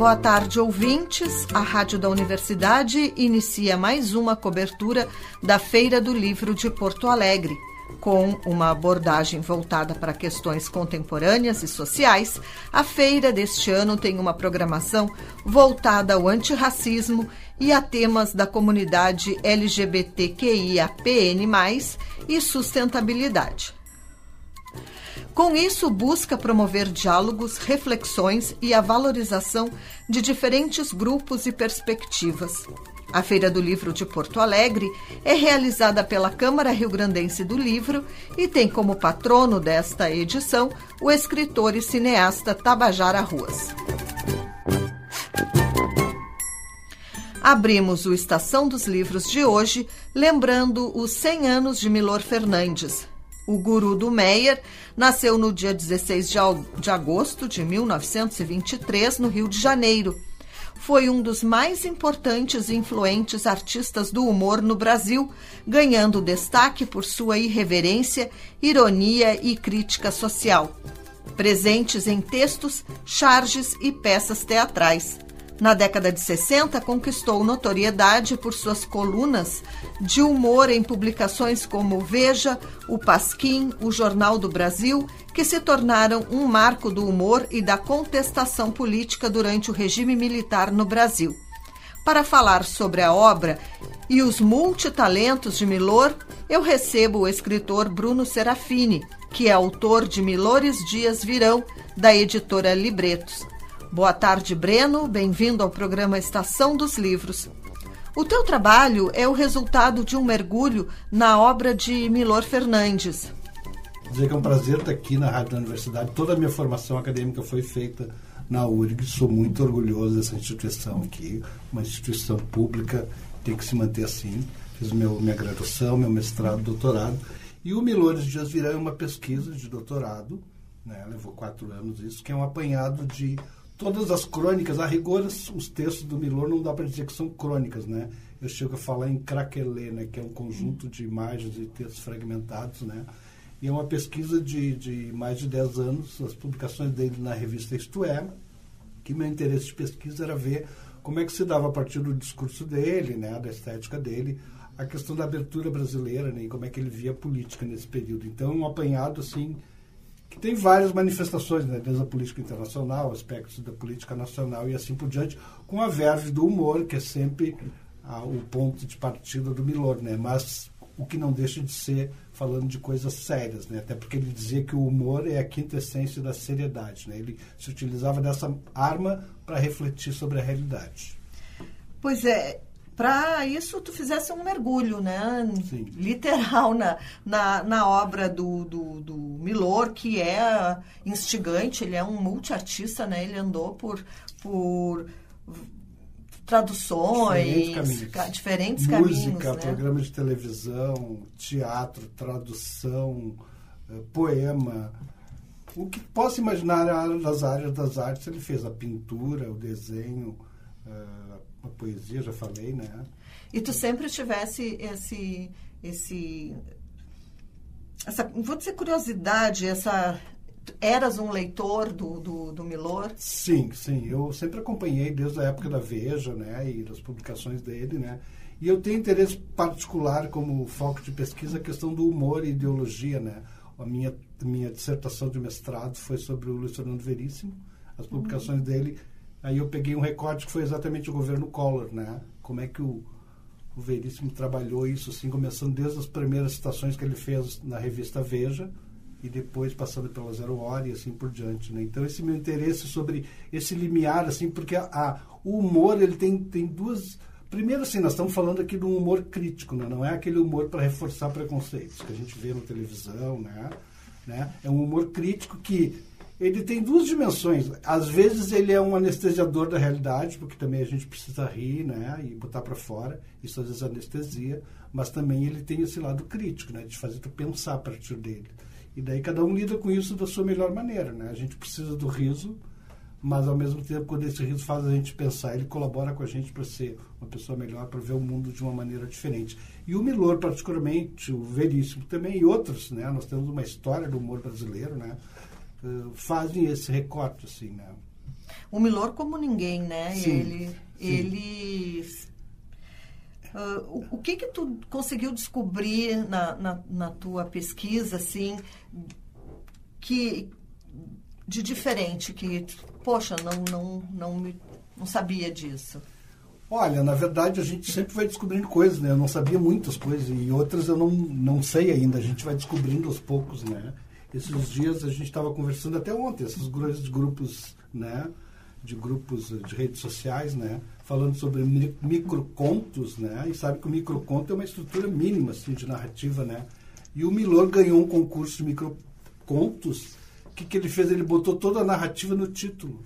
Boa tarde, ouvintes. A Rádio da Universidade inicia mais uma cobertura da Feira do Livro de Porto Alegre. Com uma abordagem voltada para questões contemporâneas e sociais, a feira deste ano tem uma programação voltada ao antirracismo e a temas da comunidade LGBTQIAPN+, e sustentabilidade. Com isso, busca promover diálogos, reflexões e a valorização de diferentes grupos e perspectivas. A Feira do Livro de Porto Alegre é realizada pela Câmara Rio Grandense do Livro e tem como patrono desta edição o escritor e cineasta Tabajara Ruas. Abrimos o Estação dos Livros de hoje lembrando os 100 anos de Milor Fernandes, o guru do Meyer nasceu no dia 16 de agosto de 1923, no Rio de Janeiro. Foi um dos mais importantes e influentes artistas do humor no Brasil, ganhando destaque por sua irreverência, ironia e crítica social. Presentes em textos, charges e peças teatrais. Na década de 60, conquistou notoriedade por suas colunas de humor em publicações como Veja, O Pasquim, O Jornal do Brasil, que se tornaram um marco do humor e da contestação política durante o regime militar no Brasil. Para falar sobre a obra e os multitalentos de Milor, eu recebo o escritor Bruno Serafini, que é autor de Milores Dias Virão, da editora Libretos. Boa tarde, Breno. Bem-vindo ao programa Estação dos Livros. O teu trabalho é o resultado de um mergulho na obra de Milor Fernandes. Dizer que é um prazer estar aqui na Rádio da Universidade. Toda a minha formação acadêmica foi feita na URG. Sou muito orgulhoso dessa instituição aqui, uma instituição pública, tem que se manter assim. Fiz meu, minha graduação, meu mestrado, doutorado. E o Milores Dias Virão é uma pesquisa de doutorado, né? levou quatro anos isso, que é um apanhado de todas as crônicas, a rigor, os textos do Milor não dá para dizer que são crônicas, né? Eu chego a falar em craquelê, né? Que é um conjunto de imagens e textos fragmentados, né? E é uma pesquisa de, de mais de 10 anos, as publicações dele na revista Isto É, que meu interesse de pesquisa era ver como é que se dava a partir do discurso dele, né? Da estética dele, a questão da abertura brasileira, né? E como é que ele via a política nesse período. Então, um apanhado, assim, que tem várias manifestações, né, desde a política internacional, aspectos da política nacional e assim por diante, com a verve do humor, que é sempre o ponto de partida do Milor, né, mas o que não deixa de ser falando de coisas sérias, né, até porque ele dizia que o humor é a quinta essência da seriedade, né, ele se utilizava dessa arma para refletir sobre a realidade. Pois é, para isso tu fizesse um mergulho, né? Sim. Literal na, na, na obra do, do, do, Milor, que é instigante, ele é um multiartista, né? Ele andou por, por traduções, diferentes caminhos, ca, diferentes Música, caminhos, né? programa de televisão, teatro, tradução, eh, poema. O que possa imaginar nas áreas das artes ele fez, a pintura, o desenho, uh, a poesia, já falei, né? E tu sempre tivesse esse, esse, essa, vou dizer curiosidade, essa, eras um leitor do, do, do, Milor? Sim, sim. Eu sempre acompanhei desde a época da Veja, né, e das publicações dele, né. E eu tenho interesse particular como foco de pesquisa a questão do humor e ideologia, né. A minha minha dissertação de mestrado foi sobre o Luiz Fernando Veríssimo. As publicações uhum. dele Aí eu peguei um recorte que foi exatamente o governo Collor, né? Como é que o, o Veríssimo trabalhou isso, assim, começando desde as primeiras citações que ele fez na revista Veja e depois passando pela Zero Hora e assim por diante, né? Então esse meu interesse sobre esse limiar, assim, porque a, a, o humor ele tem, tem duas Primeiro, assim, nós estamos falando aqui de um humor crítico, né? não é aquele humor para reforçar preconceitos que a gente vê na televisão, né? né? É um humor crítico que ele tem duas dimensões. Às vezes ele é um anestesiador da realidade, porque também a gente precisa rir, né, e botar para fora. Isso às vezes anestesia, mas também ele tem esse lado crítico, né, de fazer tu pensar a partir dele. E daí cada um lida com isso da sua melhor maneira, né? A gente precisa do riso, mas ao mesmo tempo quando esse riso faz a gente pensar, ele colabora com a gente para ser uma pessoa melhor, para ver o mundo de uma maneira diferente. E o Milor particularmente, o Veríssimo também e outros, né? Nós temos uma história do humor brasileiro, né? Eh, fazem esse recorte, assim, né? o Milor como ninguém, né? Sim, ele, sim. ele Uh, o, o, que que tu conseguiu descobrir na, na, na, tua pesquisa, assim, que de diferente, que, poxa, não, não, não, me, não sabia disso? Olha, na verdade a gente sempre vai descobrindo coisas, né? Eu não sabia muitas coisas e outras eu não, não sei ainda. A gente vai descobrindo aos poucos, né? Esses dias a gente estava conversando até ontem, esses grandes grupos, né? De grupos de redes sociais, né? Falando sobre microcontos, né? E sabe que o microconto é uma estrutura mínima, assim, de narrativa, né? E o Milor ganhou um concurso de microcontos. O que, que ele fez? Ele botou toda a narrativa no título.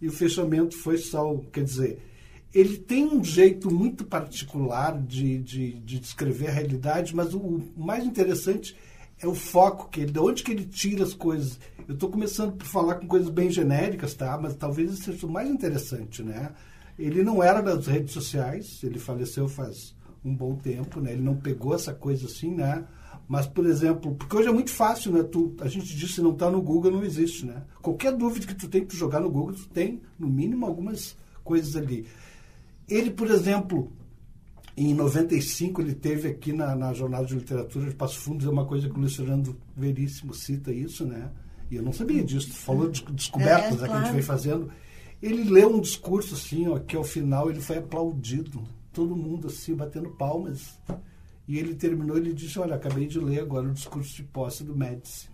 E o fechamento foi só, quer dizer, ele tem um jeito muito particular de, de, de descrever a realidade, mas o, o, mais interessante é o foco que ele, de onde que ele tira as coisas. Eu estou começando por falar com coisas bem genéricas, tá? Mas talvez isso seja o mais interessante, né? Ele não era das redes sociais, ele faleceu faz um bom tempo, né? Ele não pegou essa coisa assim, né? Mas, por exemplo, porque hoje é muito fácil, né? Tu, a gente diz se não está no Google, não existe, né? Qualquer dúvida que tu tem que jogar no Google, tu tem, no mínimo, algumas coisas ali. Ele, por exemplo, em 95, ele teve aqui na, na Jornada de Literatura de Passo Fundo, é uma coisa que o Fernando Veríssimo cita isso, né? E eu não sabia disso. Falou de descobertas é, né, claro. que a gente vem fazendo. Ele leu um discurso assim, ó, que ao final ele foi aplaudido. Todo mundo assim, batendo palmas. E ele terminou, ele disse, olha, acabei de ler agora o discurso de posse do Médici.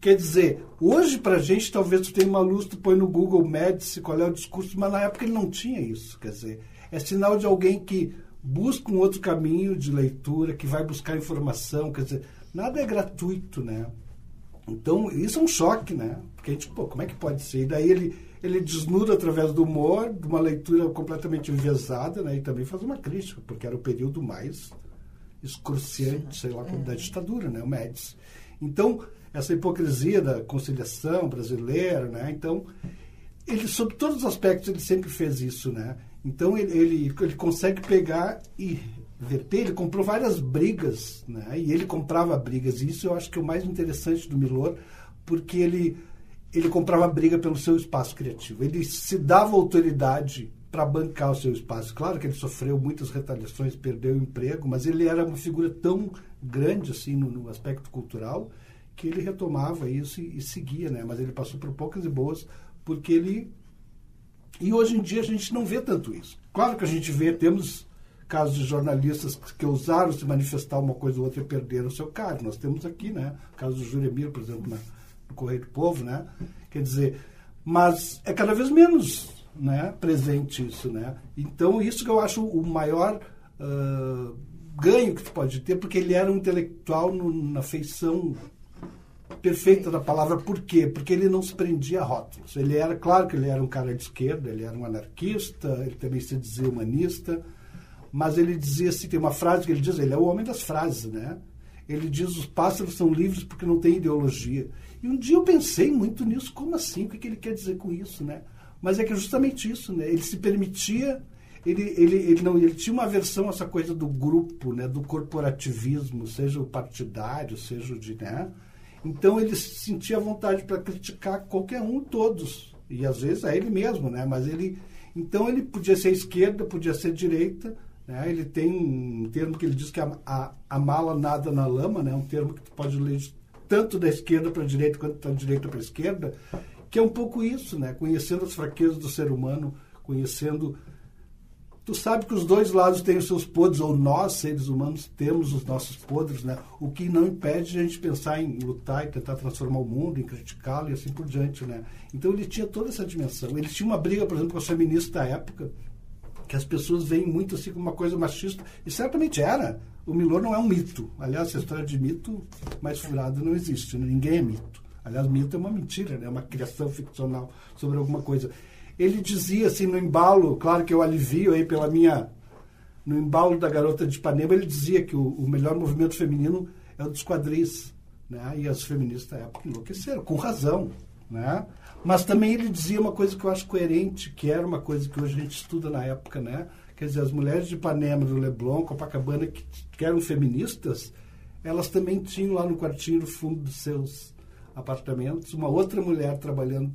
Quer dizer, hoje pra gente, talvez tu tenha uma luz, tu põe no Google Médici qual é o discurso, mas na época ele não tinha isso. Quer dizer, é sinal de alguém que busca um outro caminho de leitura, que vai buscar informação, quer dizer, nada é gratuito, né? Então, isso é um choque, né? Porque a gente, pô, como é que pode ser? E daí ele, ele desnuda através do humor, de uma leitura completamente enviesada, né? E também faz uma crítica, porque era o período mais excruciante, sei lá, da ditadura, né? O Médici. Então, essa hipocrisia da conciliação brasileira, né? Então, ele, sobre todos os aspectos, ele sempre fez isso, né? Então, ele, ele, ele consegue pegar e verter, ele comprou várias brigas, né? E ele comprava brigas, e isso eu acho que é o mais interessante do Milor, porque ele, ele comprava briga pelo seu espaço criativo. Ele se dava autoridade para bancar o seu espaço. Claro que ele sofreu muitas retaliações, perdeu o emprego, mas ele era uma figura tão grande assim no, no aspecto cultural que ele retomava isso e, e, seguia, né? Mas ele passou por poucas e boas porque ele e hoje em dia a gente não vê tanto isso. Claro que a gente vê, temos casos de jornalistas que ousaram se manifestar uma coisa ou outra e perderam o seu cargo. Nós temos aqui, né? O caso do Juremir, por exemplo, no Correio do Povo, né? Quer dizer, mas é cada vez menos né, presente isso, né? Então, isso que eu acho o maior uh, ganho que tu pode ter, porque ele era um intelectual no, na feição perfeita da palavra. Por quê? Porque ele não se prendia a rótulos. Ele era, claro que ele era um cara de esquerda, ele era um anarquista, ele também se dizia humanista, mas ele dizia assim, tem uma frase que ele diz, ele é o homem das frases, né? Ele diz, os pássaros são livres porque não têm ideologia. E um dia eu pensei muito nisso, como assim? O que, que ele quer dizer com isso, né? Mas é que é justamente isso, né? Ele se permitia ele, ele, ele, não, ele tinha uma aversão a essa coisa do grupo, né, do corporativismo, seja o partidário, seja o de. Né? Então ele sentia vontade para criticar qualquer um, todos. E às vezes é ele mesmo, né? Mas ele. Então ele podia ser esquerda, podia ser direita. Né? Ele tem um termo que ele diz que a, a, a mala nada na lama, né? Um termo que tu pode ler tanto da esquerda para a direita quanto da direita para a esquerda, que é um pouco isso, né? Conhecendo as fraquezas do ser humano, conhecendo Tu sabe que os dois lados têm os seus podres, ou nós, seres humanos, temos os nossos podres, né? O que não impede a gente pensar em lutar e tentar transformar o mundo, em criticá-lo e assim por diante, né? Então ele tinha toda essa dimensão. Ele tinha uma briga, por exemplo, com as feministas da época, que as pessoas veem muito assim como uma coisa machista, e certamente era. O Milor não é um mito. Aliás, essa história de mito mais furada não existe, né? ninguém é mito. Aliás, mito é uma mentira, né? É uma criação ficcional sobre alguma coisa ele dizia assim no embalo, claro que eu alivio aí pela minha no embalo da garota de Ipanema, ele dizia que o, o melhor movimento feminino é o dos quadris, né? E as feministas da época enlouqueceram, com razão, né? Mas também ele dizia uma coisa que eu acho coerente, que era uma coisa que hoje a gente estuda na época, né? Quer dizer, as mulheres de Ipanema, do Leblon, Copacabana, que, que eram feministas, elas também tinham lá no quartinho, no fundo dos seus apartamentos, uma outra mulher trabalhando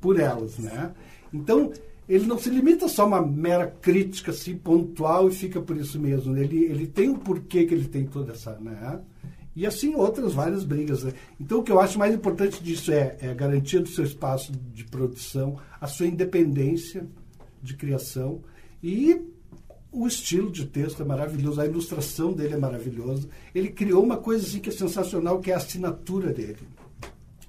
por elas, né? Então, ele não se limita só a uma mera crítica assim, pontual e fica por isso mesmo. Ele, ele tem um porquê que ele tem toda essa. Né? E assim outras várias brigas. Né? Então o que eu acho mais importante disso é, é a garantia do seu espaço de produção, a sua independência de criação e o estilo de texto é maravilhoso, a ilustração dele é maravilhosa. Ele criou uma coisa assim que é sensacional, que é a assinatura dele.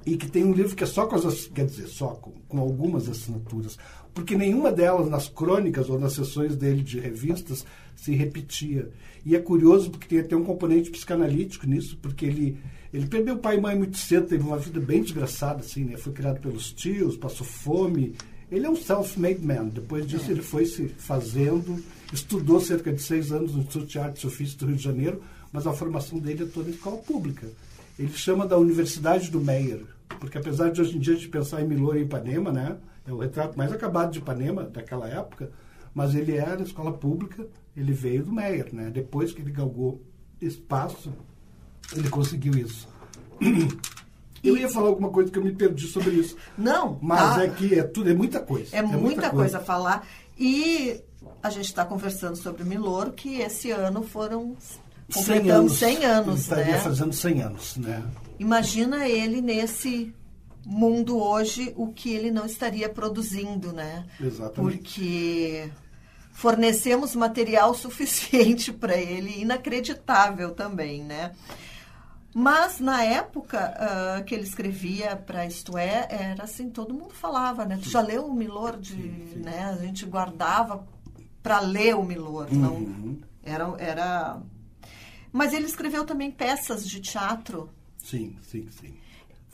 E que tem um livro que é só com as, quer dizer, só com, com algumas assinaturas porque nenhuma delas nas crônicas ou nas sessões dele de revistas se repetia. E é curioso porque tem até um componente psicanalítico nisso, porque ele, ele perdeu pai e mãe muito cedo, teve uma vida bem desgraçada, assim, né? Foi criado pelos tios, passou fome. Ele é um self-made man. Depois disso, é. ele foi se fazendo, estudou cerca de seis anos no Instituto de Artes e Ofícios do Rio de Janeiro, mas a formação dele é toda em escola pública. Ele chama da Universidade do Meyer, porque apesar de hoje em dia a gente pensar em Milor e Ipanema, né? É o retrato mais acabado de Ipanema daquela época, mas ele era escola pública, ele veio do Meyer, né? Depois que ele galgou espaço, ele conseguiu isso. Eu ia falar alguma coisa que eu me perdi sobre isso. Não. Mas é que é tudo, é muita coisa. É, é muita, muita coisa. a falar. E a gente está conversando sobre o Milor, que esse ano foram completando 100 anos. 100 anos estaria né? fazendo 100 anos, né? Imagina ele nesse mundo hoje o que ele não estaria produzindo, né? Exatamente. Porque fornecemos material suficiente para ele, inacreditável também, né? Mas na época uh, que ele escrevia para Isto É, era assim, todo mundo falava, né? Tu já leu o Milor de, sim, sim. né? A gente guardava para ler o Milor, uhum. não era era Mas ele escreveu também peças de teatro. Sim, sim, sim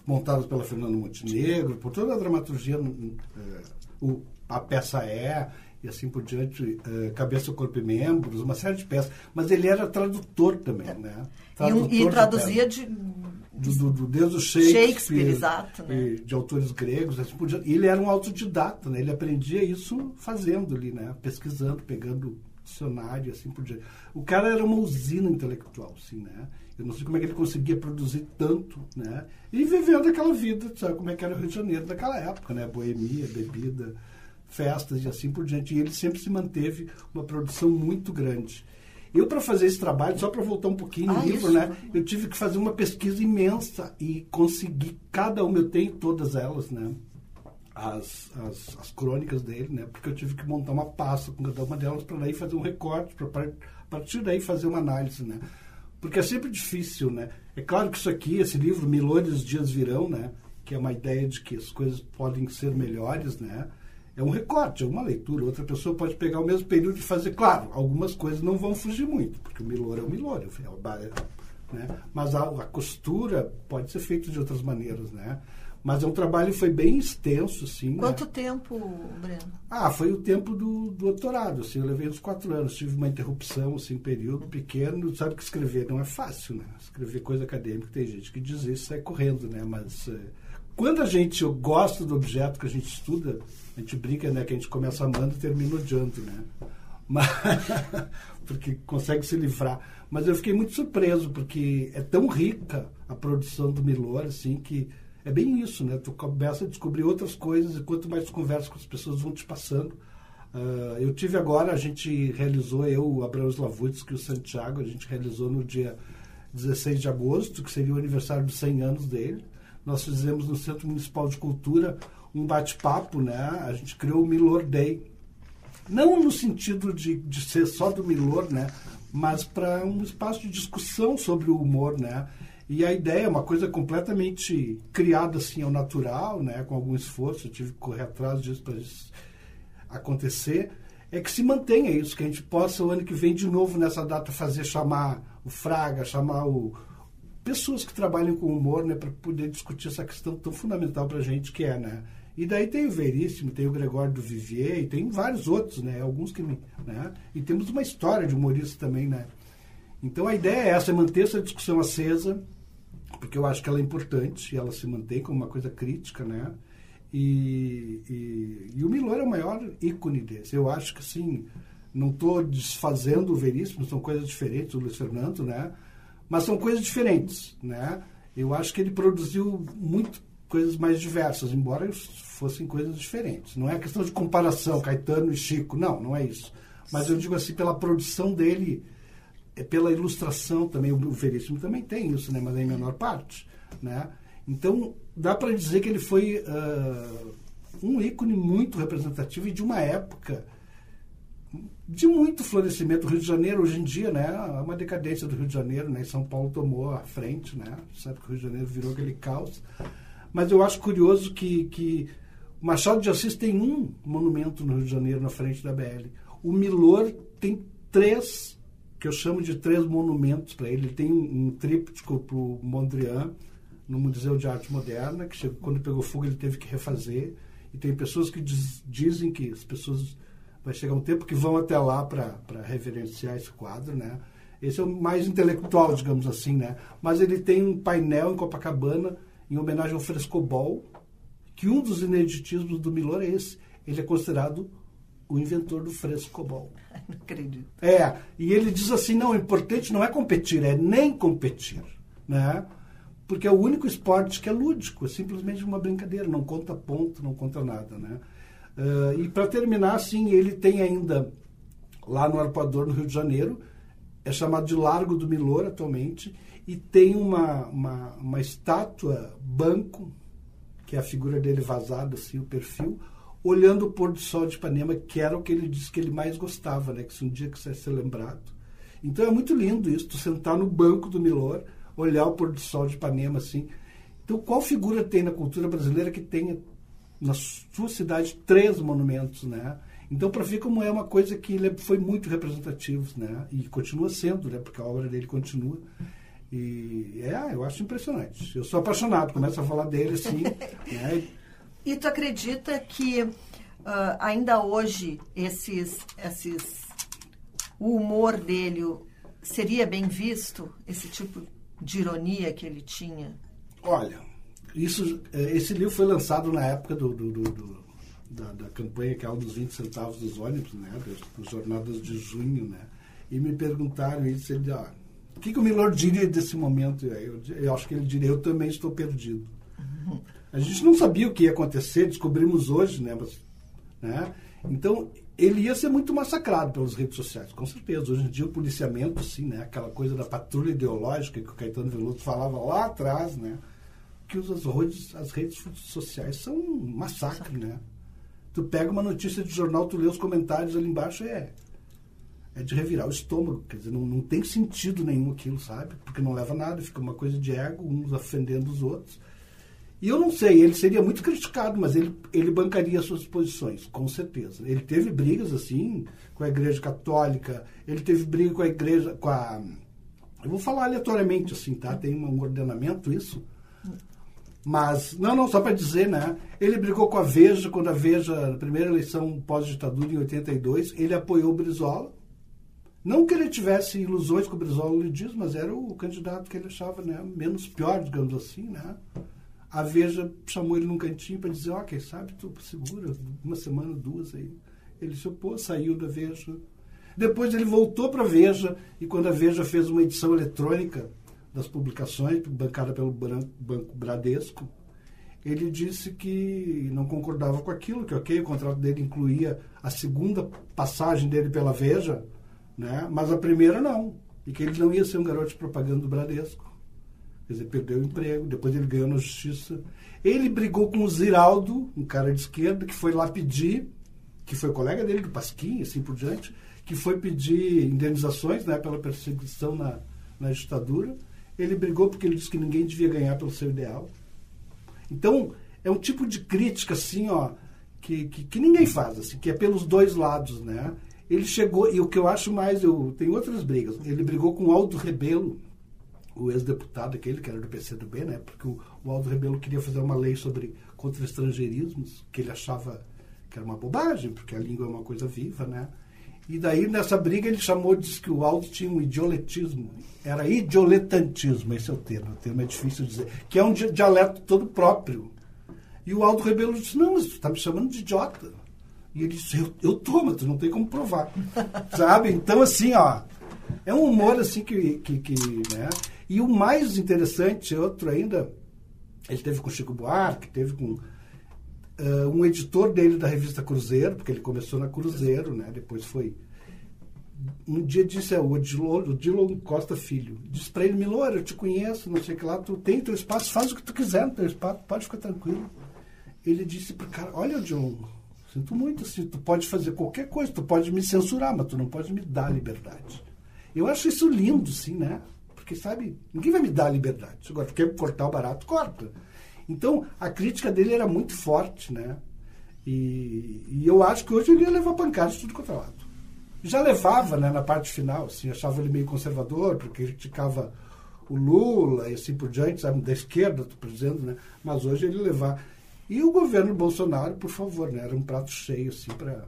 montadas pela Fernanda Montenegro, por toda a dramaturgia, é, o, a peça é, e assim por diante, é, Cabeça, Corpo e Membros, uma série de peças. Mas ele era tradutor também, né? Tradutor e, e traduzia de, de do, do, desde o Shakespeare, Shakespeare exato, né? de autores gregos, assim por diante. Ele era um autodidata, né? Ele aprendia isso fazendo ali, né? Pesquisando, pegando dicionário, assim por diante. O cara era uma usina intelectual, assim, né? Eu não sei como é que ele conseguia produzir tanto, né? E vivendo aquela vida, sabe como é que era o Rio de Janeiro daquela época, né? Boemia, bebida, festas e assim por diante. E ele sempre se manteve uma produção muito grande. Eu, para fazer esse trabalho, só para voltar um pouquinho ah, no livro, isso. né? Eu tive que fazer uma pesquisa imensa e conseguir cada uma, eu tenho todas elas, né? As, as, as crônicas dele, né? Porque eu tive que montar uma pasta com cada uma delas para daí fazer um recorte, para a partir daí fazer uma análise, né? Porque é sempre difícil, né? É claro que isso aqui, esse livro, Milores Dias Virão, né? Que é uma ideia de que as coisas podem ser melhores, né? É um recorte, é uma leitura. Outra pessoa pode pegar o mesmo período e fazer. Claro, algumas coisas não vão fugir muito, porque o Milor é o Milor, é o né? Mas a, a costura pode ser feita de outras maneiras, né? Mas é um trabalho foi bem extenso, sim. Né? Quanto né? tempo, Breno? Ah, foi o tempo do, do doutorado, assim, eu levei uns quatro anos. Tive uma interrupção, assim, período pequeno. Sabe que escrever não é fácil, né? Escrever coisa acadêmica, tem gente que diz isso sai correndo, né? Mas é, quando a gente gosta do objeto que a gente estuda, a gente brinca, né? Que a gente começa amando e termina odiando, né? Mas, porque consegue se livrar. Mas eu fiquei muito surpreso, porque é tão rica a produção do Milor, assim, que é bem isso, né? Tu começa a descobrir outras coisas e quanto mais tu conversa com as pessoas vão te passando. Uh, eu tive agora, a gente realizou, eu, o Abraão Slavutsky e o Santiago, a gente realizou no dia 16 de agosto, que seria o aniversário dos 100 anos dele. Nós fizemos no Centro Municipal de Cultura um bate-papo, né? A gente criou o Milor Day. Não no sentido de, de ser só do Milor, né? Mas para um espaço de discussão sobre o humor, né? E a ideia é uma coisa completamente criada assim ao natural, né, com algum esforço, eu tive que correr atrás disso para acontecer, é que se mantenha isso, que a gente possa o ano que vem de novo nessa data fazer chamar o Fraga, chamar o pessoas que trabalham com humor, né, para poder discutir essa questão tão fundamental para a gente que é, né? E daí tem o Veríssimo, tem o Gregório do Vivier, e tem vários outros, né? Alguns que, né? E temos uma história de humorista também, né? Então a ideia é essa, é manter essa discussão acesa, porque eu acho que ela é importante e ela se mantém como uma coisa crítica, né? E, e, e o Milor é o maior ícone desse. Eu acho que, assim, não estou desfazendo o Veríssimo, são coisas diferentes, o Luiz Fernando, né? Mas são coisas diferentes, né? Eu acho que ele produziu muito coisas mais diversas, embora fossem coisas diferentes. Não é questão de comparação, Caetano e Chico, não, não é isso. Mas eu digo assim, pela produção dele, pela ilustração também, o Veríssimo também tem isso, né, mas é em menor parte. Né? Então, dá para dizer que ele foi uh, um ícone muito representativo e de uma época de muito florescimento. O Rio de Janeiro, hoje em dia, né, é uma decadência do Rio de Janeiro, né, São Paulo tomou a frente, né, sabe que o Rio de Janeiro virou aquele caos. Mas eu acho curioso que, que Machado de Assis tem um monumento no Rio de Janeiro, na frente da BL. O Milor tem três, que eu chamo de três monumentos para ele. Ele tem um, tríptico para o Mondrian, no Museu de Arte Moderna, que chegou, quando pegou fogo ele teve que refazer. E tem pessoas que diz, dizem que as pessoas vai chegar um tempo que vão até lá para reverenciar esse quadro, né? Esse é o mais intelectual, digamos assim, né? Mas ele tem um painel em Copacabana em homenagem ao frescobol, que um dos ineditismos do Milor é esse. Ele é considerado o inventor do frescobol. Não acredito. É, e ele diz assim, não, o importante não é competir, é nem competir, né? Porque é o único esporte que é lúdico, é simplesmente uma brincadeira, não conta ponto, não conta nada, né? Uh, e para terminar, assim, ele tem ainda lá no Arpoador, no Rio de Janeiro, é chamado de Largo do Milor atualmente, e tem uma, uma, uma estátua banco, que é a figura dele vazada, assim, o perfil, olhando o pôr do sol de Ipanema, que era o que ele disse que ele mais gostava, né? Que se um dia quisesse ser lembrado. Então é muito lindo isso, tu sentar no banco do Milor, olhar o pôr do sol de Ipanema, assim. Então, qual figura tem na cultura brasileira que tenha na sua cidade três monumentos, né? Então, para ver como é uma coisa que ele foi muito representativo, né? E continua sendo, né? Porque a obra dele continua. E é, eu acho impressionante. Eu sou apaixonado, começo a falar dele assim. né? E tu acredita que uh, ainda hoje esses, esses, o humor dele seria bem visto? Esse tipo de ironia que ele tinha? Olha, isso, é, esse livro foi lançado na época do, do, do, do da, da, campanha que é dos 20 centavos dos ônibus, né, das, das jornadas de junho, né, e me perguntaram isso, ele ah, o que, que o Milor diria desse momento? Eu, eu acho que ele diria, eu também estou perdido. Uhum. A gente não sabia o que ia acontecer, descobrimos hoje, né, mas, né, então ele ia ser muito massacrado pelas redes sociais, com certeza. Hoje em dia o policiamento, assim, né, aquela coisa da patrulha ideológica que o Caetano Veloso falava lá atrás, né, que as redes, as redes sociais são um massacre, né? Tu pega uma notícia de jornal, tu lê os comentários ali embaixo, é, é de revirar o estômago. Quer dizer, não, não tem sentido nenhum aquilo, sabe? Porque não leva a nada, fica uma coisa de ego, uns ofendendo os outros. E eu não sei, ele seria muito criticado, mas ele, ele bancaria as suas posições, com certeza. Ele teve brigas, assim, com a Igreja Católica, ele teve briga com a Igreja, com a... Eu vou falar aleatoriamente, assim, tá? Tem um ordenamento isso mas, não, não, só para dizer, né? Ele brigou com a Veja, quando a Veja, na primeira eleição pós-ditadura, em 82, ele apoiou o Brizola. Não que ele tivesse ilusões com o Brizola, ele diz, mas era o candidato que ele achava né, menos pior, digamos assim, né? A Veja chamou ele num cantinho para dizer, quem sabe tu segura uma semana, duas aí. Ele se opôs, saiu da Veja. Depois ele voltou para a Veja, e quando a Veja fez uma edição eletrônica das publicações, bancada pelo Banco Bradesco, ele disse que não concordava com aquilo, que ok, o contrato dele incluía a segunda passagem dele pela Veja, né, mas a primeira não, e que ele não ia ser um garoto de propaganda do Bradesco. Quer dizer, perdeu o emprego, depois ele ganhou na justiça. Ele brigou com o Ziraldo, um cara de esquerda, que foi lá pedir, que foi colega dele do Pasquim, assim por diante, que foi pedir indenizações né, pela perseguição na, na ditadura ele brigou porque ele disse que ninguém devia ganhar pelo seu ideal. Então, é um tipo de crítica, assim, ó, que, que, que, ninguém faz, assim, que é pelos dois lados, né? Ele chegou, e o que eu acho mais, eu tem outras brigas. Ele brigou com o Aldo Rebelo, o ex-deputado aquele, que era do PCdoB, né? Porque o, o Aldo Rebelo queria fazer uma lei sobre contra estrangeirismos, que ele achava que era uma bobagem, porque a língua é uma coisa viva, né? E daí, nessa briga, ele chamou, disse que o Aldo tinha um idioletismo. Era idioletantismo, esse é o termo, o termo é difícil de dizer, que é um dialeto todo próprio. E o Aldo Rebelo disse, não, mas tu está me chamando de idiota. E ele disse, eu, eu tô, mas tu não tem como provar. Sabe? Então, assim, ó, é um humor assim que, que, que né? E o mais interessante, outro ainda, Ele teve com Chico Buarque, teve com uh, um editor dele da revista Cruzeiro, porque ele começou na Cruzeiro, né? Depois foi um dia disse, é, o Odilon Costa Filho, disse para ele, Milor, eu te conheço, não sei o que lá, tu tem teu espaço, faz o que tu quiser no teu espaço, pode ficar tranquilo. Ele disse cara, olha, Odilon, sinto muito, assim, tu pode fazer qualquer coisa, tu pode me censurar, mas tu não pode me dar liberdade. Eu acho isso lindo, sim, né? Porque, sabe, ninguém vai me dar liberdade. Agora, tu quer cortar o barato, corta. Então, a crítica dele era muito forte, né? E, e eu acho que hoje ele ia levar pancada de tudo quanto é lado já levava né, na parte final, assim, achava ele meio conservador, porque criticava o Lula e assim por diante, sabe, da esquerda, estou dizendo, né? Mas hoje ele levar. E o governo Bolsonaro, por favor, né? Era um prato cheio, assim, para.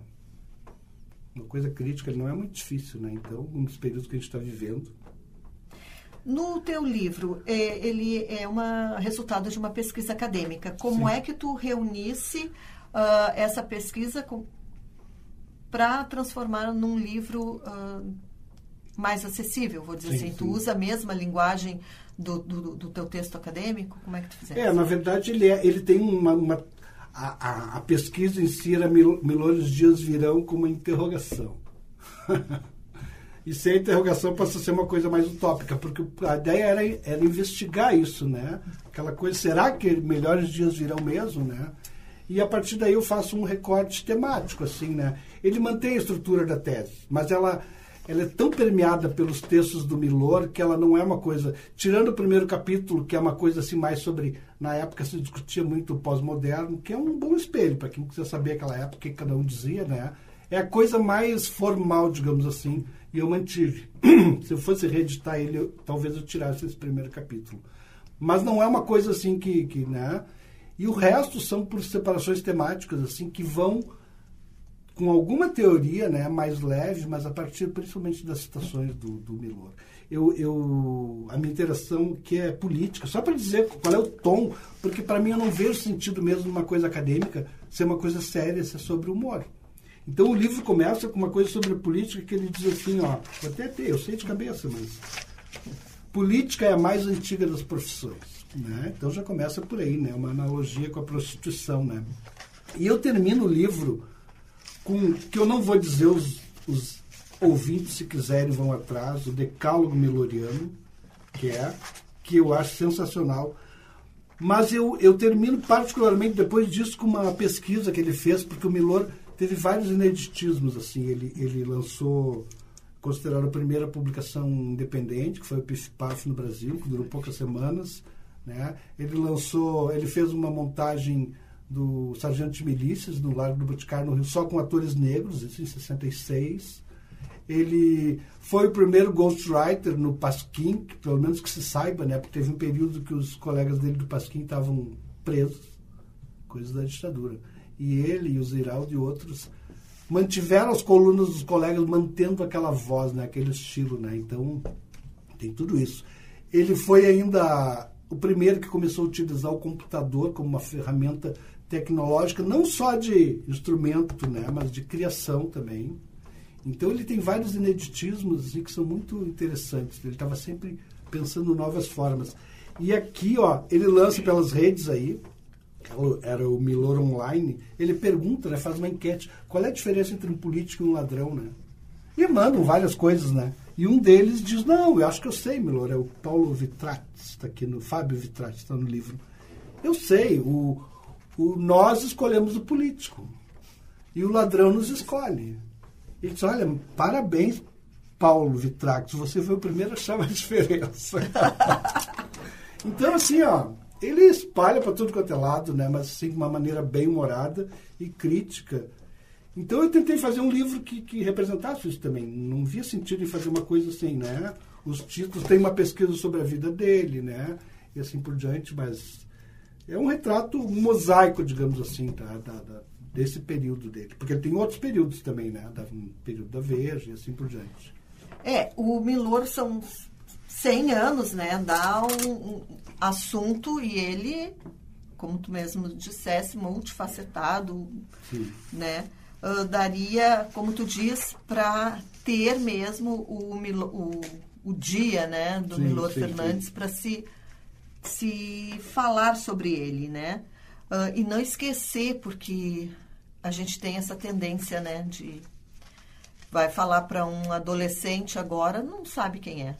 Uma coisa crítica, não é muito difícil, né? Então, dos períodos que a gente está vivendo. No teu livro, é, ele é uma resultado de uma pesquisa acadêmica. Como Sim. é que tu reunisse uh, essa pesquisa para transformar num livro uh, mais acessível, vou dizer sim, assim. Sim. Tu usa a mesma linguagem do, do, do, teu texto acadêmico? Como é que tu fizeste? É, na verdade, ele, é, ele tem uma... uma a, a, a, pesquisa em si era Melhores Dias Virão com uma interrogação. e sem a interrogação passa a ser uma coisa mais utópica, porque a ideia era, era investigar isso, né? Aquela coisa, será que melhores dias virão mesmo, né? E a partir daí eu faço um recorte temático, assim, né? Ele mantém a estrutura da tese, mas ela, ela é tão permeada pelos textos do Milor que ela não é uma coisa. Tirando o primeiro capítulo, que é uma coisa assim mais sobre. Na época se discutia muito o pós-moderno, que é um bom espelho para quem quiser saber aquela época que cada um dizia, né? É a coisa mais formal, digamos assim, e eu mantive. se eu fosse reeditar ele, eu, talvez eu tirasse esse primeiro capítulo. Mas não é uma coisa assim que, que né? E o resto são por separações temáticas, assim, que vão com alguma teoria né, mais leve, mas a partir principalmente das citações do, do Milor. Eu, eu, a minha interação que é política, só para dizer qual é o tom, porque para mim eu não vejo sentido mesmo numa coisa acadêmica ser uma coisa séria, ser sobre humor. Então o livro começa com uma coisa sobre política que ele diz assim, ó, até ter, eu sei de cabeça, mas política é a mais antiga das profissões. Né? Então já começa por aí, né? uma analogia com a prostituição. Né? E eu termino o livro com que eu não vou dizer os, os ouvintes, se quiserem, vão atrás, o Decálogo Meloriano, que é, que eu acho sensacional. Mas eu, eu termino particularmente depois disso com uma pesquisa que ele fez, porque o Milor teve vários ineditismos. assim Ele, ele lançou, considerado a primeira publicação independente, que foi o Pif Paf no Brasil, que durou poucas semanas. Né? Ele lançou, ele fez uma montagem do Sargento de Milícias, no Largo do Boticário, no Rio, só com atores negros, isso em 66. Ele foi o primeiro ghostwriter no Pasquim, pelo menos que se saiba, né? Porque teve um período que os colegas dele do Pasquim estavam presos, coisas da ditadura. E ele e o Ziraldo e outros mantiveram as colunas dos colegas mantendo aquela voz, né? aquele estilo. Né? Então, tem tudo isso. Ele foi ainda o primeiro que começou a utilizar o computador como uma ferramenta tecnológica, não só de instrumento, né, mas de criação também. Então ele tem vários ineditismos assim, que são muito interessantes. Ele estava sempre pensando novas formas. E aqui, ó, ele lança pelas redes aí, era o Milor Online, ele pergunta, né, faz uma enquete, qual é a diferença entre um político e um ladrão, né? E mandam várias coisas, né? E um deles diz, não, eu acho que eu sei, Milor, é o Paulo Vitrati, está aqui no, Fábio Vitrati, está no livro. Eu sei, o, o, nós escolhemos o político. E o ladrão nos escolhe. Ele diz, olha, parabéns, Paulo Vitrax, você foi o primeiro a achar a diferença. então, assim, ó, ele espalha para tudo quanto é lado, né? Mas assim, de uma maneira bem humorada e crítica. Então eu tentei fazer um livro que, que representasse isso também. Não via sentido em fazer uma coisa assim, né? Os títulos, tem uma pesquisa sobre a vida dele, né? E assim por diante, mas é um retrato mosaico, digamos assim, tá? da, da, desse período dele. Porque tem outros períodos também, né? Da, período da Veja e assim por diante. É, o Milor são 100 anos, né? Dá um, um assunto e ele, como tu mesmo dissesse, multifacetado, Sim. né? Uh, daria, como tu diz, para ter mesmo o, o, o dia, né? Do sim, Milor sim, Fernandes para se se falar sobre ele, né? Uh, e não esquecer, porque a gente tem essa tendência, né, de vai falar para um adolescente agora, não sabe quem é.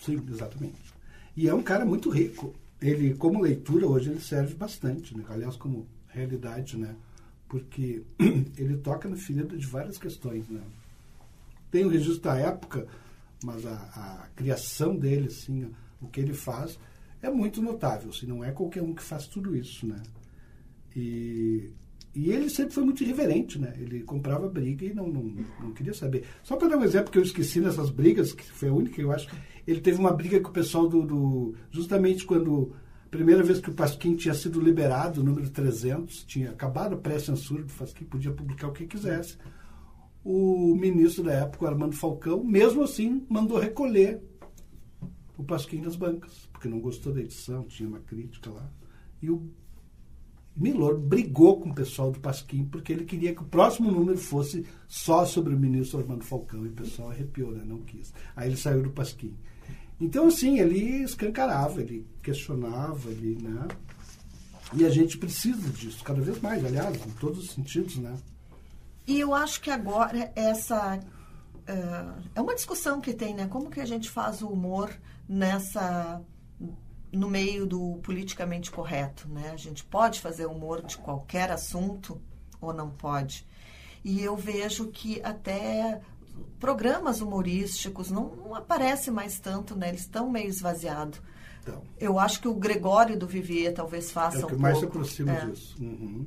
Sim, exatamente. E é um cara muito rico. Ele, como leitura, hoje ele serve bastante, né? aliás, como realidade, né? Porque ele toca no fígado de várias questões, né? Tem o registro da época, mas a, a criação dele, assim, o que ele faz, é muito notável. Assim, não é qualquer um que faz tudo isso, né? E, e ele sempre foi muito irreverente, né? Ele comprava briga e não, não, não queria saber. Só para dar um exemplo que eu esqueci nessas brigas, que foi a única que eu acho, ele teve uma briga com o pessoal do, do justamente quando a primeira vez que o Pasquim tinha sido liberado, o número 300, tinha acabado a pré-censura do Pasquim, podia publicar o que quisesse. O ministro da época, Armando Falcão, mesmo assim, mandou recolher o Pasquim das bancas, porque não gostou da edição, tinha uma crítica lá. E o Milor brigou com o pessoal do Pasquim porque ele queria que o próximo número fosse só sobre o ministro Armando Falcão e o pessoal arrepiou, né? não quis. Aí ele saiu do Pasquim. Então, assim, ele escancarava, ele questionava, ele, né? E a gente precisa disso cada vez mais, aliás, em todos os sentidos, né? E eu acho que agora essa uh, é uma discussão que tem, né? Como que a gente faz o humor nessa no meio do politicamente correto, né? A gente pode fazer humor de qualquer assunto ou não pode. E eu vejo que até programas humorísticos não, não aparecem mais tanto, né? Eles estão meio esvaziados. Então, eu acho que o Gregório do Vivier talvez faça um pouco. É o que mais pouco. se aproxima é. disso. Uhum.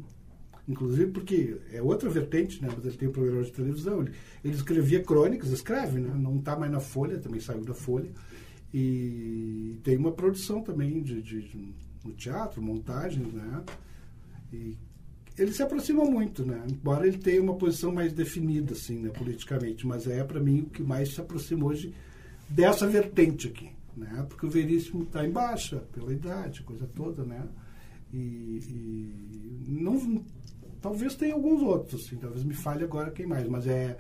Inclusive porque é outra vertente, né? Mas ele tem um programa de televisão. Ele, ele escrevia crônicas, escreve, né? Não está mais na Folha, também saiu da Folha. E tem uma produção também de, de, de no teatro, montagens, né? E ele se aproxima muito, né? Embora ele tenha uma posição mais definida, assim, né, politicamente, mas é para mim o que mais se aproxima hoje dessa vertente aqui, né? Porque o Veríssimo está em baixa pela idade, coisa toda, né? E, e, não, talvez tenha alguns outros, assim, talvez me fale agora quem mais, mas é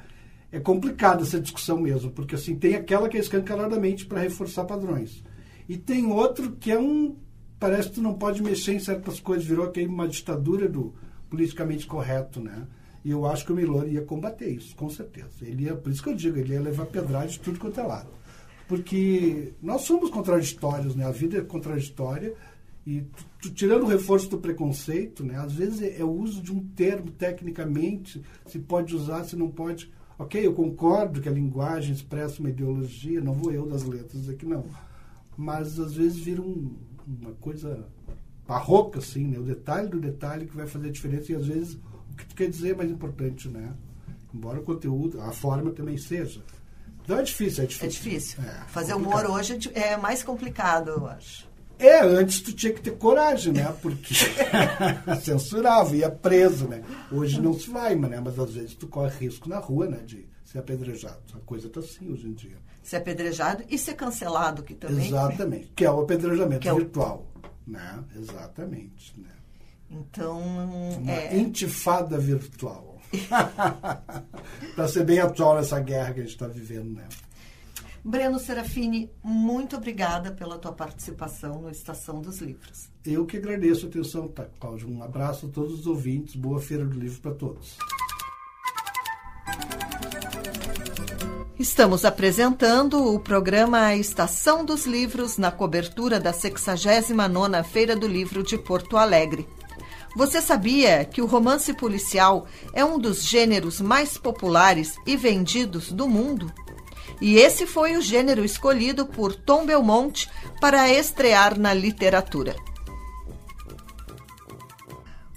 é complicada essa discussão mesmo, porque assim tem aquela que é escancaradamente para reforçar padrões e tem outro que é um parece que tu não pode mexer em certas coisas, virou aqui uma ditadura do politicamente correto, né? E eu acho que o Milor ia combater isso, com certeza. Ele ia, por isso que eu digo, ele ia levar pedrada de tudo quanto é lado. Porque nós somos contraditórios, né? A vida é contraditória e tu, tirando o reforço do preconceito, né? Às vezes é, é o uso de um termo tecnicamente, se pode usar, se não pode. Ok, eu concordo que a linguagem expressa uma ideologia, não vou eu das letras aqui, não. Mas às vezes vira um, uma coisa barroca, assim, né? O detalhe do detalhe que vai fazer a diferença e às vezes o que tu quer dizer é mais importante, né? Embora o conteúdo, a forma também seja. Então é difícil, é difícil. É difícil. É, Fazer complicado. humor hoje é mais complicado, eu acho. É, antes tu tinha que ter coragem, né? Porque censurava, ia preso, né? Hoje não se vai, né? Mas às vezes tu corre risco na rua, né? De ser apedrejado. A coisa tá assim hoje em dia. Ser apedrejado e ser cancelado, que também... Exatamente. Que é o apedrejamento é virtual. Né? Exatamente. Né? Então. Uma é... intifada virtual. Para ser bem atual nessa guerra que a gente está vivendo, né? Breno Serafini, muito obrigada pela tua participação no Estação dos Livros. Eu que agradeço a atenção, tá, Cláudio. Um abraço a todos os ouvintes. Boa Feira do Livro para todos. Estamos apresentando o programa Estação dos Livros na cobertura da 69ª Feira do Livro de Porto Alegre. Você sabia que o romance policial é um dos gêneros mais populares e vendidos do mundo? E esse foi o gênero escolhido por Tom Belmonte para estrear na literatura.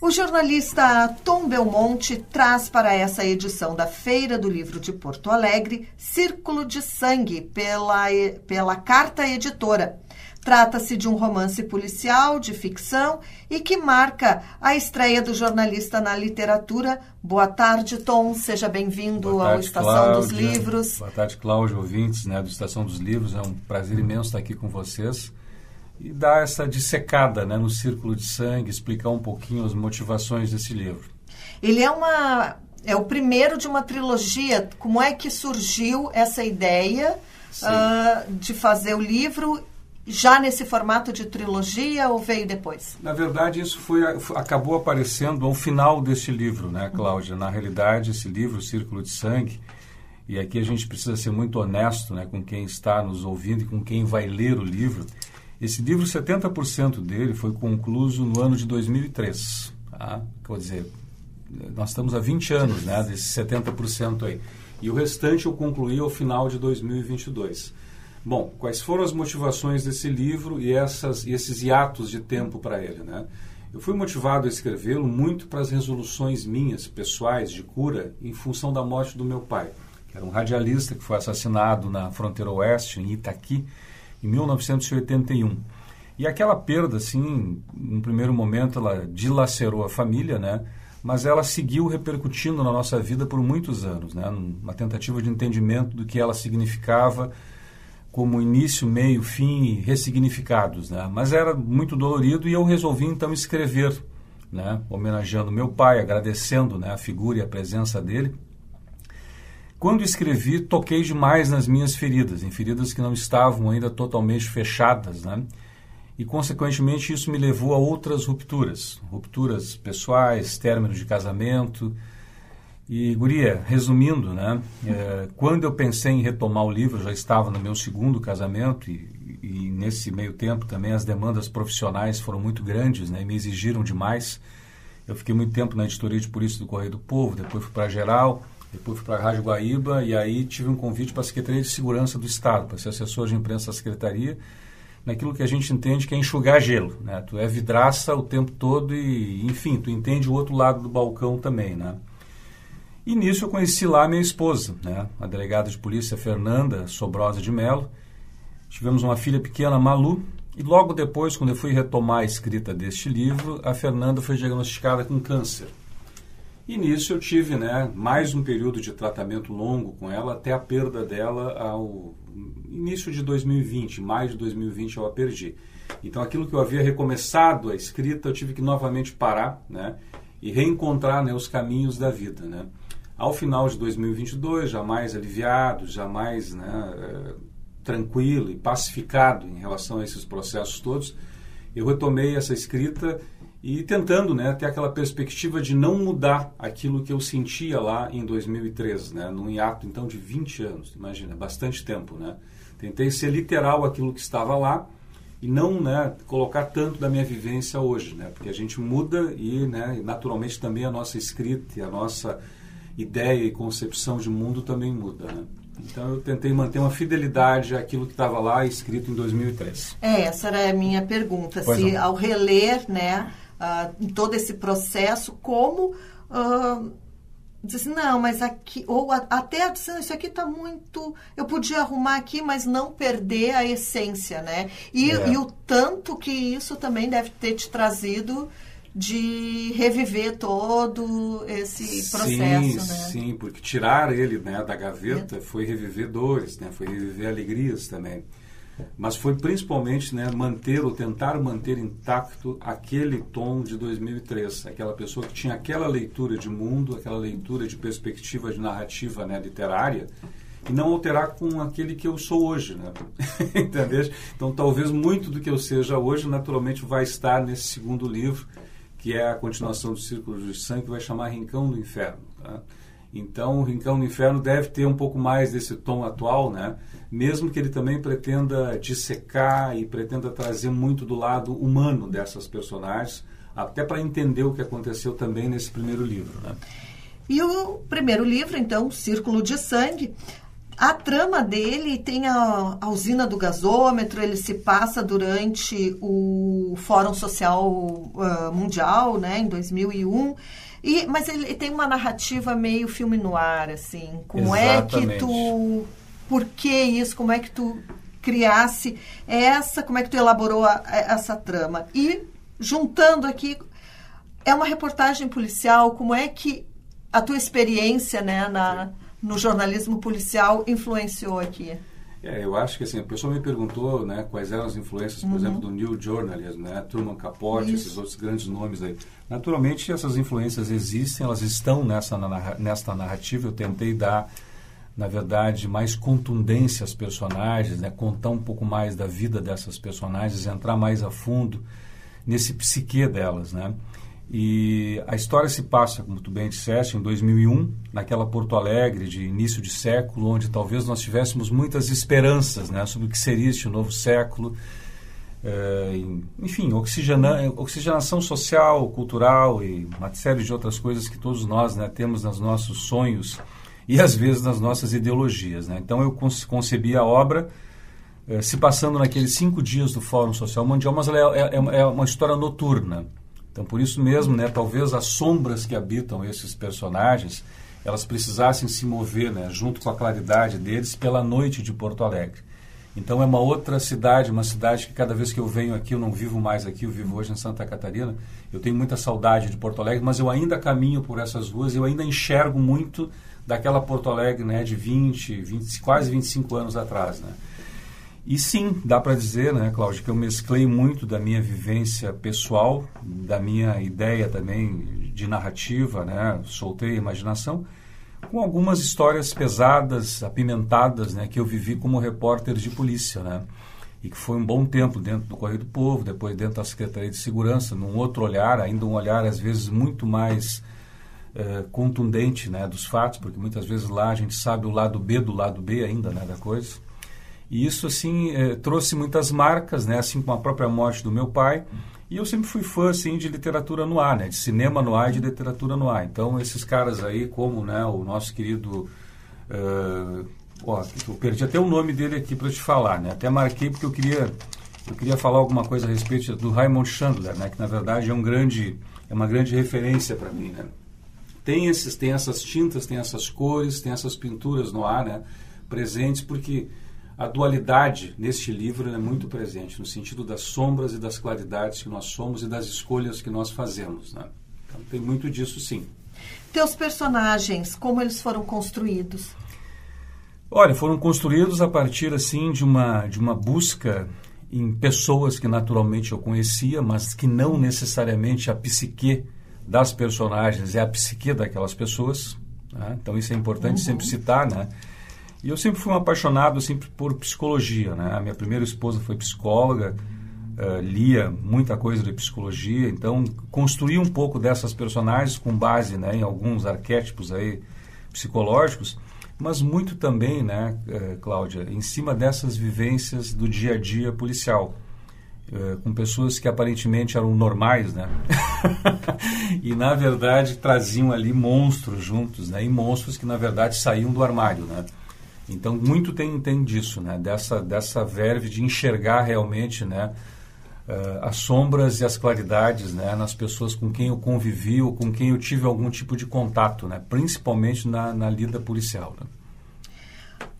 O jornalista Tom Belmonte traz para essa edição da Feira do Livro de Porto Alegre Círculo de Sangue, pela, pela Carta Editora. Trata-se de um romance policial de ficção e que marca a estreia do jornalista na literatura. Boa tarde, Tom. Seja bem-vindo ao Estação Cláudia. dos Livros. Boa tarde, Cláudio, ouvintes né, do Estação dos Livros. É um prazer imenso estar aqui com vocês e dar essa dissecada né, no círculo de sangue, explicar um pouquinho as motivações desse livro. Ele é uma é o primeiro de uma trilogia. Como é que surgiu essa ideia uh, de fazer o livro já nesse formato de trilogia ou veio depois? Na verdade, isso foi acabou aparecendo ao final deste livro, né, Cláudia? Na realidade, esse livro, Círculo de Sangue, e aqui a gente precisa ser muito honesto né, com quem está nos ouvindo e com quem vai ler o livro. Esse livro, 70% dele foi concluído no ano de 2003. Tá? Quer dizer, nós estamos há 20 anos né, desses 70% aí. E o restante eu concluí ao final de 2022. Bom, quais foram as motivações desse livro e, essas, e esses hiatos de tempo para ele? Né? Eu fui motivado a escrevê-lo muito para as resoluções minhas, pessoais, de cura, em função da morte do meu pai, que era um radialista que foi assassinado na fronteira oeste, em Itaqui, em 1981. E aquela perda, assim, no primeiro momento, ela dilacerou a família, né? mas ela seguiu repercutindo na nossa vida por muitos anos, né? uma tentativa de entendimento do que ela significava como início, meio, fim e ressignificados, né? Mas era muito dolorido e eu resolvi então escrever, né? Homenageando meu pai, agradecendo, né? A figura e a presença dele. Quando escrevi, toquei demais nas minhas feridas, em feridas que não estavam ainda totalmente fechadas, né? E consequentemente isso me levou a outras rupturas, rupturas pessoais, términos de casamento, e, Guria, resumindo, né, é, quando eu pensei em retomar o livro, já estava no meu segundo casamento e, e, nesse meio tempo também as demandas profissionais foram muito grandes, né, me exigiram demais. Eu fiquei muito tempo na editoria de Polícia do Correio do Povo, depois fui para Geral, depois fui para a Rádio Guaíba e aí tive um convite para a Secretaria de Segurança do Estado, para ser assessor de imprensa da Secretaria, naquilo que a gente entende que é enxugar gelo, né? Tu é vidraça o tempo todo e, enfim, tu entende o outro lado do balcão também, né? E nisso eu conheci lá minha esposa, né? a delegada de polícia Fernanda Sobrosa de Mello. Tivemos uma filha pequena, Malu, e logo depois, quando eu fui retomar a escrita deste livro, a Fernanda foi diagnosticada com câncer. E nisso eu tive né, mais um período de tratamento longo com ela, até a perda dela ao início de 2020, maio de 2020 eu a perdi. Então aquilo que eu havia recomeçado a escrita, eu tive que novamente parar né, e reencontrar né, os caminhos da vida. Né. Ao final de 2022, já mais aliviado, já mais né, eh, tranquilo e pacificado em relação a esses processos todos, eu retomei essa escrita e tentando né, ter aquela perspectiva de não mudar aquilo que eu sentia lá em 2013, né, num hiato então de 20 anos, imagina, bastante tempo. Né? Tentei ser literal aquilo que estava lá e não né, colocar tanto da minha vivência hoje, né, porque a gente muda e né, naturalmente também a nossa escrita e a nossa ideia e concepção de mundo também muda, né? Então eu tentei manter uma fidelidade àquilo que estava lá escrito em 2003. É, essa era a minha pergunta. Pois se não. ao reler, né, uh, todo esse processo, como uh, diz assim, não, mas aqui, ou até dizendo, isso aqui está muito, eu podia arrumar aqui, mas não perder a essência, né? E, é. e o tanto que isso também deve ter te trazido de reviver todo esse processo, sim, né? Sim, porque tirar ele né, da gaveta é. foi reviver dores, né, foi reviver alegrias também. Mas foi principalmente né, manter ou tentar manter intacto aquele tom de 2003, aquela pessoa que tinha aquela leitura de mundo, aquela leitura de perspectiva de narrativa né, literária, e não alterar com aquele que eu sou hoje, né? Entendeu? Então, talvez muito do que eu seja hoje, naturalmente, vai estar nesse segundo livro, que é a continuação do Círculo de Sangue, que vai chamar Rincão do Inferno. Tá? Então, o Rincão do Inferno deve ter um pouco mais desse tom atual, né? mesmo que ele também pretenda dissecar e pretenda trazer muito do lado humano dessas personagens, até para entender o que aconteceu também nesse primeiro livro. Né? E o primeiro livro, então, Círculo de Sangue, a trama dele tem a, a, usina do gasômetro, ele se passa durante o Fórum Social uh, Mundial, né, em 2001. E, mas ele tem uma narrativa meio filme no ar, assim. Como Exatamente. é que tu... Por que isso? Como é que tu criasse essa... Como é que tu elaborou a, a, essa trama? E, juntando aqui, é uma reportagem policial, como é que a tua experiência, né, na... No jornalismo policial influenciou aqui? É, eu acho que assim, a pessoa me perguntou né, quais eram as influências, por uhum. exemplo, do New Journalism, né, Truman Capote, Isso. esses outros grandes nomes aí. Naturalmente, essas influências existem, elas estão nessa, nesta narrativa. Eu tentei dar na verdade, mais contundência às personagens, né? contar um pouco mais da vida dessas personagens, entrar mais a fundo nesse psique delas, né? E a história se passa, como tu bem disseste, em 2001, naquela Porto Alegre de início de século, onde talvez nós tivéssemos muitas esperanças né, sobre o que seria este novo século. É, enfim, oxigena, oxigenação social, cultural e uma série de outras coisas que todos nós né, temos nos nossos sonhos e às vezes nas nossas ideologias. Né? Então eu concebi a obra é, se passando naqueles cinco dias do Fórum Social Mundial, mas ela é, é, é uma história noturna. Então, por isso mesmo, né, talvez as sombras que habitam esses personagens, elas precisassem se mover, né, junto com a claridade deles, pela noite de Porto Alegre. Então, é uma outra cidade, uma cidade que cada vez que eu venho aqui, eu não vivo mais aqui, eu vivo hoje em Santa Catarina. Eu tenho muita saudade de Porto Alegre, mas eu ainda caminho por essas ruas, eu ainda enxergo muito daquela Porto Alegre, né, de 20, 20 quase 25 anos atrás, né? E sim, dá para dizer, né, Cláudio, que eu mesclei muito da minha vivência pessoal, da minha ideia também de narrativa, né, soltei a imaginação, com algumas histórias pesadas, apimentadas, né, que eu vivi como repórter de polícia, né, e que foi um bom tempo dentro do Correio do Povo, depois dentro da Secretaria de Segurança, num outro olhar, ainda um olhar às vezes muito mais eh, contundente, né, dos fatos, porque muitas vezes lá a gente sabe o lado B do lado B ainda, né, da coisa. E isso, assim, eh, trouxe muitas marcas, né? Assim como a própria morte do meu pai. E eu sempre fui fã, assim, de literatura no ar, né? De cinema no ar e de literatura no ar. Então, esses caras aí, como, né? O nosso querido... Uh, ó, eu perdi até o nome dele aqui para te falar, né? Até marquei porque eu queria... Eu queria falar alguma coisa a respeito do Raymond Chandler, né? Que, na verdade, é um grande... É uma grande referência para mim, né? Tem, esses, tem essas tintas, tem essas cores, tem essas pinturas no ar, né? Presentes, porque a dualidade neste livro é muito presente, no sentido das sombras e das claridades que nós somos e das escolhas que nós fazemos. Né? Então, tem muito disso, sim. Teus personagens, como eles foram construídos? Olha, foram construídos a partir assim de uma de uma busca em pessoas que naturalmente eu conhecia, mas que não necessariamente a psique das personagens é a psique daquelas pessoas. Né? Então isso é importante uhum. sempre citar, né? E eu sempre fui um apaixonado sempre por psicologia, né? A minha primeira esposa foi psicóloga, uh, lia muita coisa de psicologia, então construí um pouco dessas personagens com base, né, em alguns arquétipos aí psicológicos, mas muito também, né, uh, Cláudia, em cima dessas vivências do dia a dia policial. Uh, com pessoas que aparentemente eram normais, né? e na verdade traziam ali monstros juntos, né? E monstros que na verdade saíam do armário, né? Então, muito tem, tem disso, né? dessa, dessa verve de enxergar realmente né? Uh, as sombras e as claridades né? nas pessoas com quem eu convivi ou com quem eu tive algum tipo de contato, né? principalmente na, na lida policial. Né?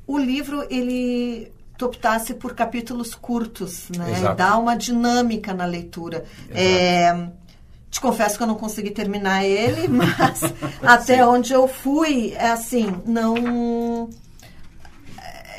O livro, ele tu optasse por capítulos curtos, né? Exato. Dá uma dinâmica na leitura. É, te confesso que eu não consegui terminar ele, mas até onde eu fui, é assim, não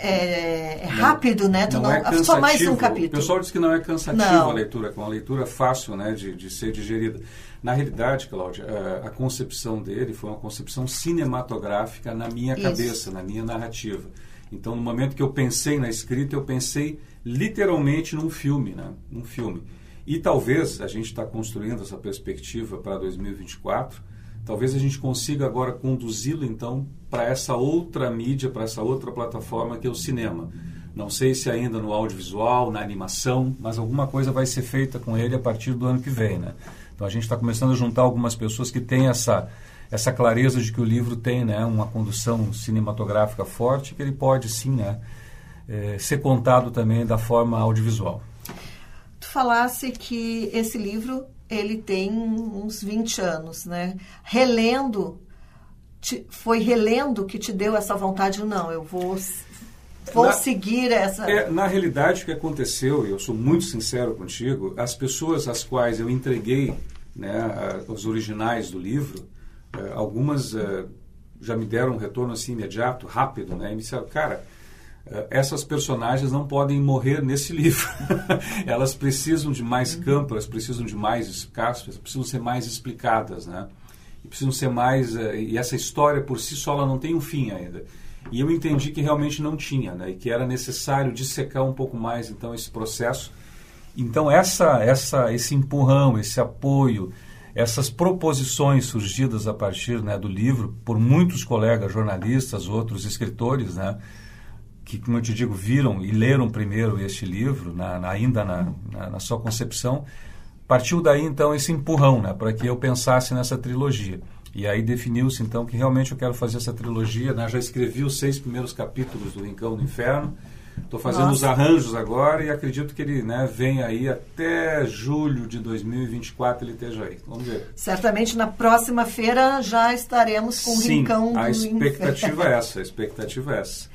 é, é rápido, né? Tu não, não é só mais um capítulo. O pessoal diz que não é cansativo não. a leitura, que é uma leitura fácil né, de, de ser digerida. Na realidade, Cláudia, a, a, concepção dele foi uma concepção cinematográfica na minha Isso. cabeça, na minha narrativa. Então, no momento que eu pensei na escrita, eu pensei literalmente num filme, né? Num filme. E talvez a gente está construindo essa perspectiva para 2024 Talvez a gente consiga agora conduzi-lo então para essa outra mídia, para essa outra plataforma que é o cinema. Não sei se ainda no audiovisual, na animação, mas alguma coisa vai ser feita com ele a partir do ano que vem, né? Então a gente está começando a juntar algumas pessoas que têm essa essa clareza de que o livro tem, né, uma condução cinematográfica forte, que ele pode sim, né, é, ser contado também da forma audiovisual. Tu falasse que esse livro ele tem uns 20 anos, né? Relendo, te, foi relendo que te deu essa vontade? Não, eu vou, vou na, seguir essa... É, na realidade, o que aconteceu, e eu sou muito sincero contigo, as pessoas às quais eu entreguei né, os originais do livro, é, algumas é, já me deram um retorno assim imediato, rápido, né? E me disseram, cara eh, essas personagens não podem morrer nesse livro. elas precisam de mais campo, elas precisam de mais espaço, precisam ser mais explicadas, né? E precisam ser mais... Uh, e essa história por si só ela não tem um fim ainda. E eu entendi que realmente não tinha, né? E que era necessário dissecar um pouco mais, então, esse processo. Então, essa, essa, esse empurrão, esse apoio, essas proposições surgidas a partir né, do livro por muitos colegas jornalistas, outros escritores, né? Que, como eu te digo, viram e leram primeiro este livro, na, na ainda na, na, na sua concepção, partiu daí então esse empurrão, né, para que eu pensasse nessa trilogia. E aí definiu-se então que realmente eu quero fazer essa trilogia. Né? Já escrevi os seis primeiros capítulos do Rincão do Inferno. Estou fazendo Nossa. os arranjos agora e acredito que ele né, vem aí até julho de 2024 ele esteja aí. Vamos ver. Certamente na próxima feira já estaremos com Sim, o Rincão do a expectativa é essa, a expectativa é essa.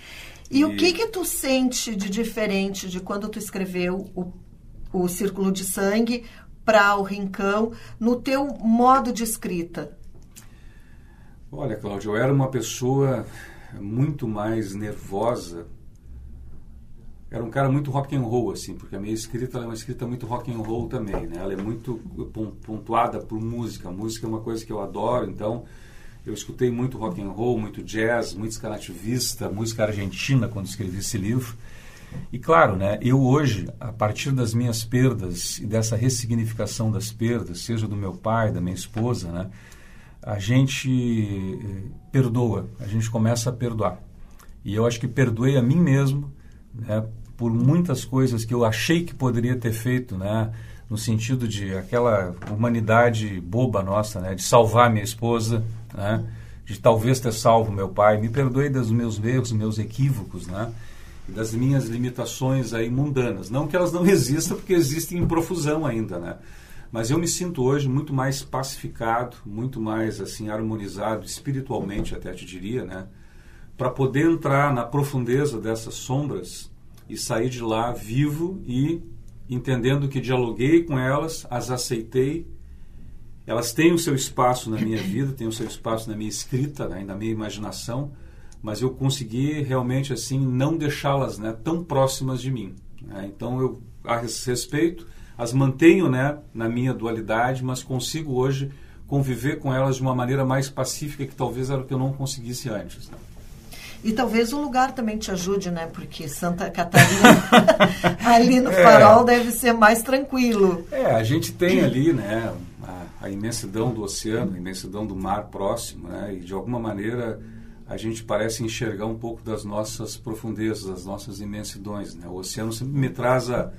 E, e, o que que tu sente de diferente de quando tu escreveu o, o Círculo de Sangue para o Rincão no teu modo de escrita? Olha, Cláudio, eu era uma pessoa muito mais nervosa. Era um cara muito rock and roll, assim, porque a minha escrita é uma escrita muito rock and roll também, né? Ela é muito pontuada por música. A música é uma coisa que eu adoro, então eu escutei muito rock and roll, muito jazz, muito escanativista, música argentina quando escrevi esse livro. E claro, né, eu hoje, a partir das minhas perdas e dessa ressignificação das perdas, seja do meu pai, da minha esposa, né, a gente eh, perdoa, a gente começa a perdoar. E eu acho que perdoei a mim mesmo né, por muitas coisas que eu achei que poderia ter feito, né, no sentido de aquela humanidade boba nossa, né, de salvar minha esposa, né, de talvez ter salvo meu pai. Me perdoei dos meus erros, meus equívocos, né, das minhas limitações aí mundanas. Não que elas não existam, porque existem em profusão ainda, né? Mas eu me sinto hoje muito mais pacificado, muito mais assim harmonizado espiritualmente, até te diria, né? Para poder entrar na profundeza dessas sombras e sair de lá vivo e entendendo que dialoguei com elas, as aceitei, elas têm o seu espaço na minha vida, têm o seu espaço na minha escrita, né? na minha imaginação, mas eu consegui realmente assim não deixá-las né, tão próximas de mim. Né? Então eu a esse respeito as mantenho né, na minha dualidade, mas consigo hoje conviver com elas de uma maneira mais pacífica que talvez era o que eu não conseguisse antes. Né? E talvez o lugar também te ajude, né? Porque Santa Catarina, ali no é. farol, deve ser mais tranquilo. É, a gente tem ali, né? A, imensidão do oceano, a imensidão do mar próximo, né? E de alguma maneira a gente parece enxergar um pouco das nossas profundezas, das nossas imensidões, né? O oceano sempre me traz a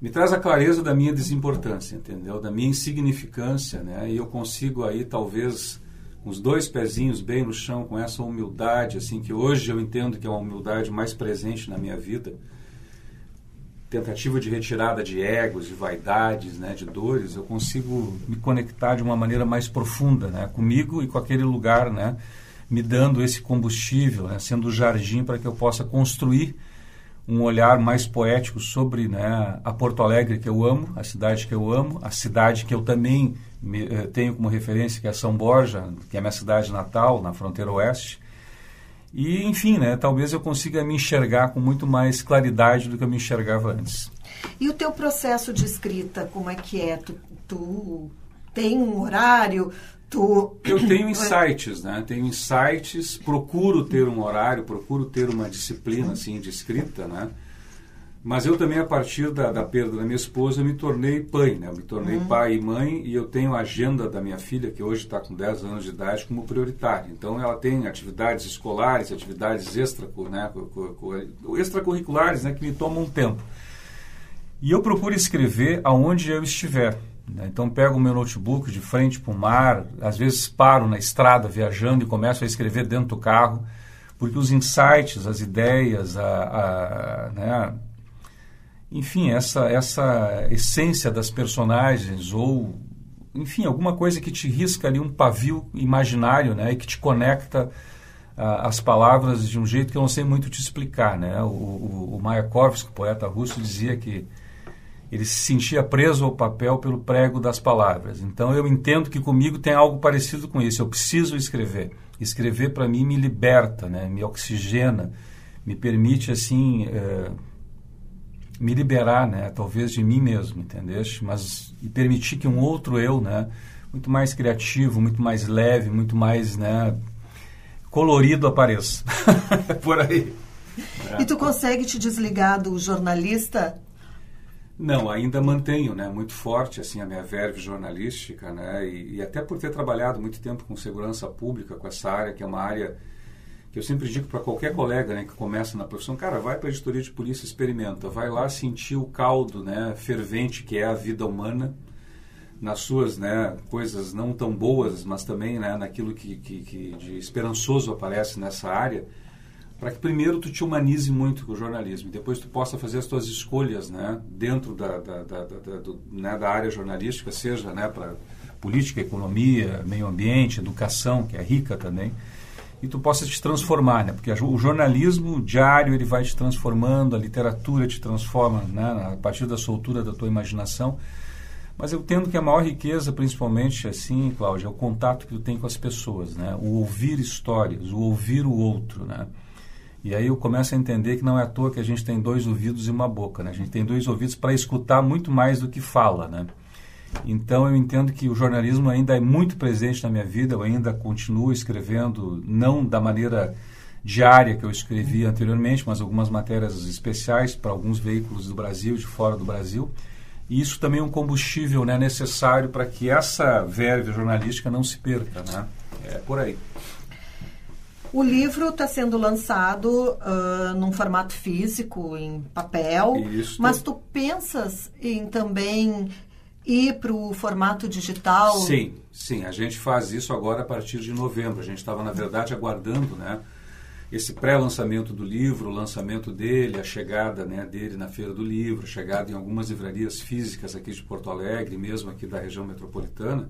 me traz a clareza da minha desimportância, entendeu? Da minha insignificância, né? E eu consigo aí talvez uns dois pezinhos bem no chão com essa humildade, assim que hoje eu entendo que é uma humildade mais presente na minha vida. Tentativa de retirada de egos, de vaidades, né, de dores, eu consigo me conectar de uma maneira mais profunda, né, comigo e com aquele lugar, né, me dando esse combustível, né, sendo o jardim para que eu possa construir um olhar mais poético sobre né, a Porto Alegre que eu amo, a cidade que eu amo, a cidade que eu também me, eh, tenho como referência, que é São Borja, que é minha cidade natal, na fronteira oeste. E, enfim, né, talvez eu consiga me enxergar com muito mais claridade do que eu me enxergava antes. E o teu processo de escrita, como é que é? Tu, tu tem um horário? Tu... Eu tenho insights, né? Tenho insights, procuro ter um horário, procuro ter uma disciplina assim de escrita, né? Mas eu também, a partir da, da perda da minha esposa, me tornei pai, né? Eu me tornei uhum. pai e mãe e eu tenho a agenda da minha filha, que hoje está com 10 anos de idade, como prioritária. Então, ela tem atividades escolares, atividades extra, né? extracurriculares, né? Que me tomam um tempo. E eu procuro escrever aonde eu estiver. Né? Então pego o meu notebook de frente para o mar, às vezes paro na estrada viajando e começo a escrever dentro do carro, porque os insights, as ideias, a, a né? Enfim, essa, essa essência das personagens ou, enfim, alguma coisa que te risca ali um pavio imaginário né? e que te conecta as palavras de um jeito que eu não sei muito te explicar. Né? O, o, o Mayakovsky, poeta russo, dizia que ele se sentia preso ao papel pelo prego das palavras. Então eu entendo que comigo tem algo parecido com isso. Eu preciso escrever. Escrever para mim me liberta, né? me oxigena, me permite assim é, me liberar, né? Talvez de mim mesmo, entendeste? Mas e permitir que um outro eu, né? Muito mais criativo, muito mais leve, muito mais, né? colorido apareça. Por aí. E tu consegue te desligar do jornalista? Não, ainda mantenho, né, muito forte assim a minha verve jornalística, né, e, e, até por ter trabalhado muito tempo com segurança pública, com essa área que é uma área que eu sempre digo para qualquer colega, né, que começa na profissão, cara, vai para a editoria de polícia, experimenta, vai lá sentir o caldo, né, fervente que é a vida humana nas suas, né, coisas não tão boas, mas também, né, naquilo que, que, que de esperançoso aparece nessa área para que primeiro tu te humanize muito com o jornalismo depois tu possa fazer as tuas escolhas né, dentro da, da, da, da do, né, da área jornalística, seja né, para política, economia, meio ambiente, educação, que é rica também, e tu possa te transformar, né, porque o jornalismo diário ele vai te transformando, a literatura te transforma né, a partir da soltura da tua imaginação, mas eu entendo que a maior riqueza, principalmente assim, Cláudia, é o contato que tu tem com as pessoas, né, o ouvir histórias, o ouvir o outro, né, e aí eu começo a entender que não é à toa que a gente tem dois ouvidos e uma boca, né? A gente tem dois ouvidos para escutar muito mais do que fala, né? Então eu entendo que o jornalismo ainda é muito presente na minha vida, eu ainda continuo escrevendo, não da maneira diária que eu escrevia anteriormente, mas algumas matérias especiais para alguns veículos do Brasil, de fora do Brasil. E isso também é um combustível né, necessário para que essa verve jornalística não se perca, né? É por aí. O livro está sendo lançado uh, num formato físico, em papel, Isso. mas tu pensas em também ir para o formato digital? Sim, sim. A gente faz isso agora a partir de novembro. A gente estava, na verdade, aguardando né, esse pré-lançamento do livro, o lançamento dele, a chegada né, dele na Feira do Livro, a chegada em algumas livrarias físicas aqui de Porto Alegre, mesmo aqui da região metropolitana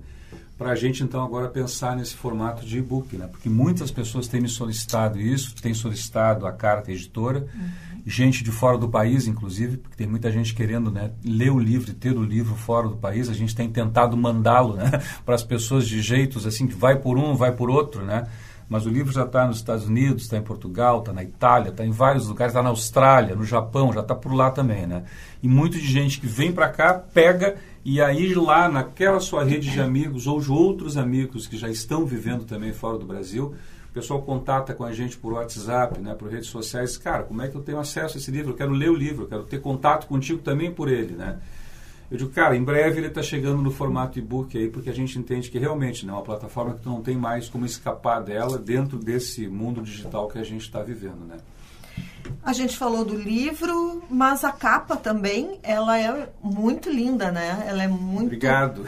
para a gente então agora pensar nesse formato de e-book, né? Porque muitas pessoas têm me solicitado isso, têm solicitado a carta editora, uhum. Gente de fora do país, inclusive, porque tem muita gente querendo né, ler o livro ter o livro fora do país. A gente tem tentado mandá-lo né, para as pessoas de jeitos assim que vai por um, vai por outro, né? Mas o livro já está nos Estados Unidos, está em Portugal, está na Itália, está em vários lugares, está na Austrália, no Japão, já está por lá também, né? E muita de gente que vem para cá pega e aí lá naquela sua rede de amigos ou de outros amigos que já estão vivendo também fora do Brasil, o pessoal contata com a gente por WhatsApp, né, por redes sociais, cara, como é que eu tenho acesso a esse livro? Eu quero ler o livro, eu quero ter contato contigo também por ele, né? Eu digo, cara, em breve ele está chegando no formato e-book aí, porque a gente entende que realmente né, é uma plataforma que tu não tem mais como escapar dela dentro desse mundo digital que a gente está vivendo, né? A gente falou do livro, mas a capa também, ela é muito linda, né? Ela é muito. Obrigado.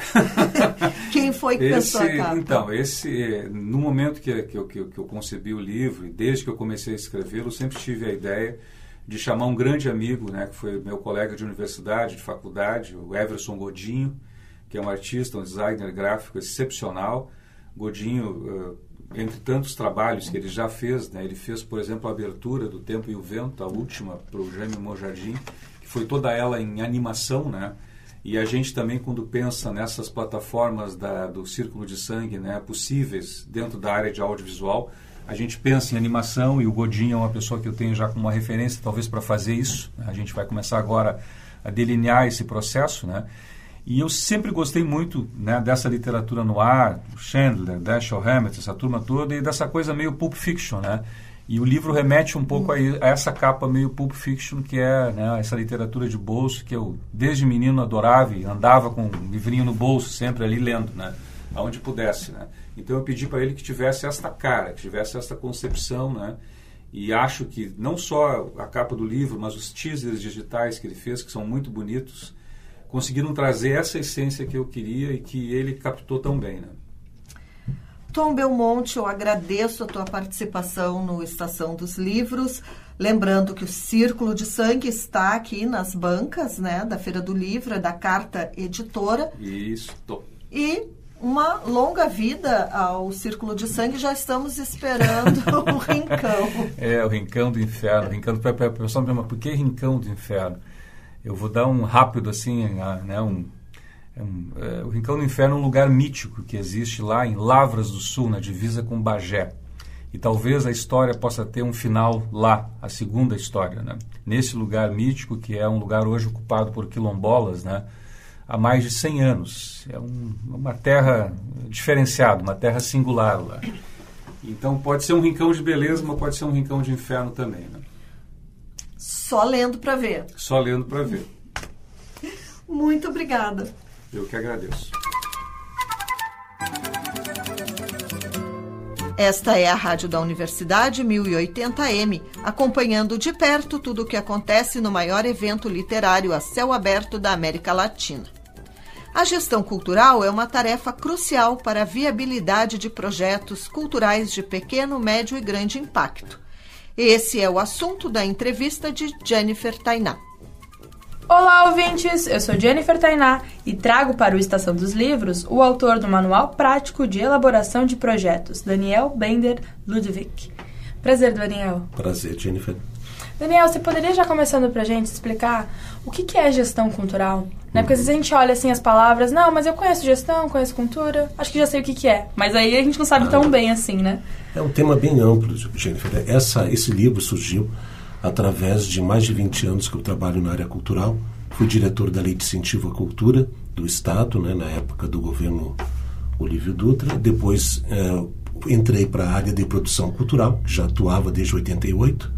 Quem foi que esse, pensou a capa? Então, esse, no momento que, que, eu, que, eu, concebi o livro, e desde que eu comecei a escrevê-lo, sempre tive a ideia de chamar um grande amigo, né, que foi meu colega de universidade, de faculdade, o Everson Godinho, que é um artista, um designer gráfico excepcional. Godinho uh, entre tantos trabalhos que ele já fez, né, ele fez, por exemplo, a abertura do Tempo e o Vento, a última, para o Jaime Mojardim, que foi toda ela em animação, né? E a gente também, quando pensa nessas plataformas da, do Círculo de Sangue né, possíveis dentro da área de audiovisual, a gente pensa em animação e o Godinho é uma pessoa que eu tenho já como uma referência, talvez, para fazer isso. Né? A gente vai começar agora a delinear esse processo, né? E eu sempre gostei muito né, dessa literatura no ar, Chandler, Dashiell Hammett, essa turma toda, e dessa coisa meio Pulp Fiction, né? E o livro remete um pouco a, a essa capa meio Pulp Fiction, que é né, essa literatura de bolso que eu, desde menino, adorava e andava com um livrinho no bolso, sempre ali lendo, né? Aonde pudesse, né? Então eu pedi para ele que tivesse esta cara, que tivesse esta concepção, né? E acho que não só a capa do livro, mas os teasers digitais que ele fez, que são muito bonitos, conseguiram trazer essa essência que eu queria e que ele captou tão bem. Né? Tom Belmonte, eu agradeço a tua participação no Estação dos Livros. Lembrando que o Círculo de Sangue está aqui nas bancas né, da Feira do Livro, é da Carta Editora. Isso. E uma longa vida ao Círculo de Sangue. Já estamos esperando o Rincão. É, o Rincão do Inferno. Rincão, o pessoal me pergunta, por que Rincão do Inferno? Eu vou dar um rápido assim, né, um, é um, é, o Rincão do Inferno é um lugar mítico que existe lá em Lavras do Sul, na divisa com Bagé. E talvez a história possa ter um final lá, a segunda história, né? Nesse lugar mítico, que é um lugar hoje ocupado por quilombolas, né? Há mais de 100 anos. É um, uma terra diferenciada, uma terra singular lá. Então pode ser um rincão de beleza, mas pode ser um rincão de inferno também. Né? Só lendo para ver. Só lendo para ver. Muito obrigada. Eu que agradeço. Esta é a Rádio da Universidade 1080M, acompanhando de perto tudo o que acontece no maior evento literário a céu aberto da América Latina. A gestão cultural é uma tarefa crucial para a viabilidade de projetos culturais de pequeno, médio e grande impacto. Esse é o assunto da entrevista de Jennifer Tainá. Olá, ouvintes! Eu sou Jennifer Tainá e trago para o Estação dos Livros o autor do Manual Prático de Elaboração de Projetos, Daniel Bender Ludwig. Prazer, Daniel. Prazer, Jennifer. Daniel, você poderia já começando para a gente explicar o que, que é gestão cultural? Né? Porque às vezes a gente olha assim as palavras, não, mas eu conheço gestão, conheço cultura, acho que já sei o que, que é. Mas aí a gente não sabe ah, tão bem assim, né? É um tema bem amplo, Jennifer. Essa, esse livro surgiu através de mais de 20 anos que eu trabalho na área cultural. Fui diretor da Lei de Incentivo à Cultura do Estado, né, na época do governo Olívio Dutra. Depois é, entrei para a área de produção cultural, que já atuava desde 88.